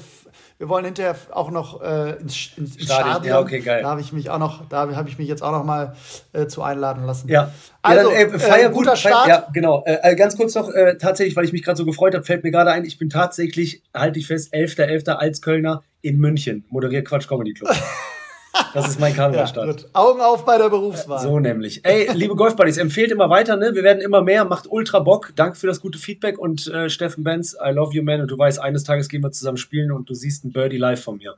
[SPEAKER 2] wir wollen hinterher auch noch äh, ins, ins, Stadion. Stadion. Ja, okay, geil. Da habe ich mich auch noch, da habe ich mich jetzt auch noch mal äh, zu einladen lassen.
[SPEAKER 1] Ja. Also, ja, dann, feier äh, guter gut, Start. Ja, genau. Äh, äh, ganz kurz noch, tatsächlich, weil ich mich gerade so gefreut habe, fällt mir gerade ein, ich bin tatsächlich, halte ich fest, 11.11. .11. als Kölner in München, moderiert Quatsch Comedy Club. Das ist mein Karnevalstart.
[SPEAKER 2] Ja, Augen auf bei der Berufswahl.
[SPEAKER 1] So nämlich. Ey, liebe Golfbuddies, empfehlt immer weiter, ne? Wir werden immer mehr, macht ultra Bock. Danke für das gute Feedback und äh, Steffen Benz, I love you, man. Und du weißt, eines Tages gehen wir zusammen spielen und du siehst ein Birdie live von mir.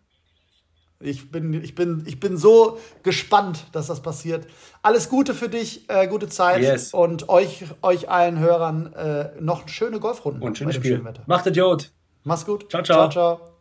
[SPEAKER 2] Ich bin, ich, bin, ich bin so gespannt, dass das passiert. Alles Gute für dich, äh, gute Zeit yes. und euch, euch allen Hörern äh, noch schöne Golfrunden.
[SPEAKER 1] Und schönes Spiel. Macht Idiot.
[SPEAKER 2] Mach's gut.
[SPEAKER 1] Ciao, ciao. ciao, ciao.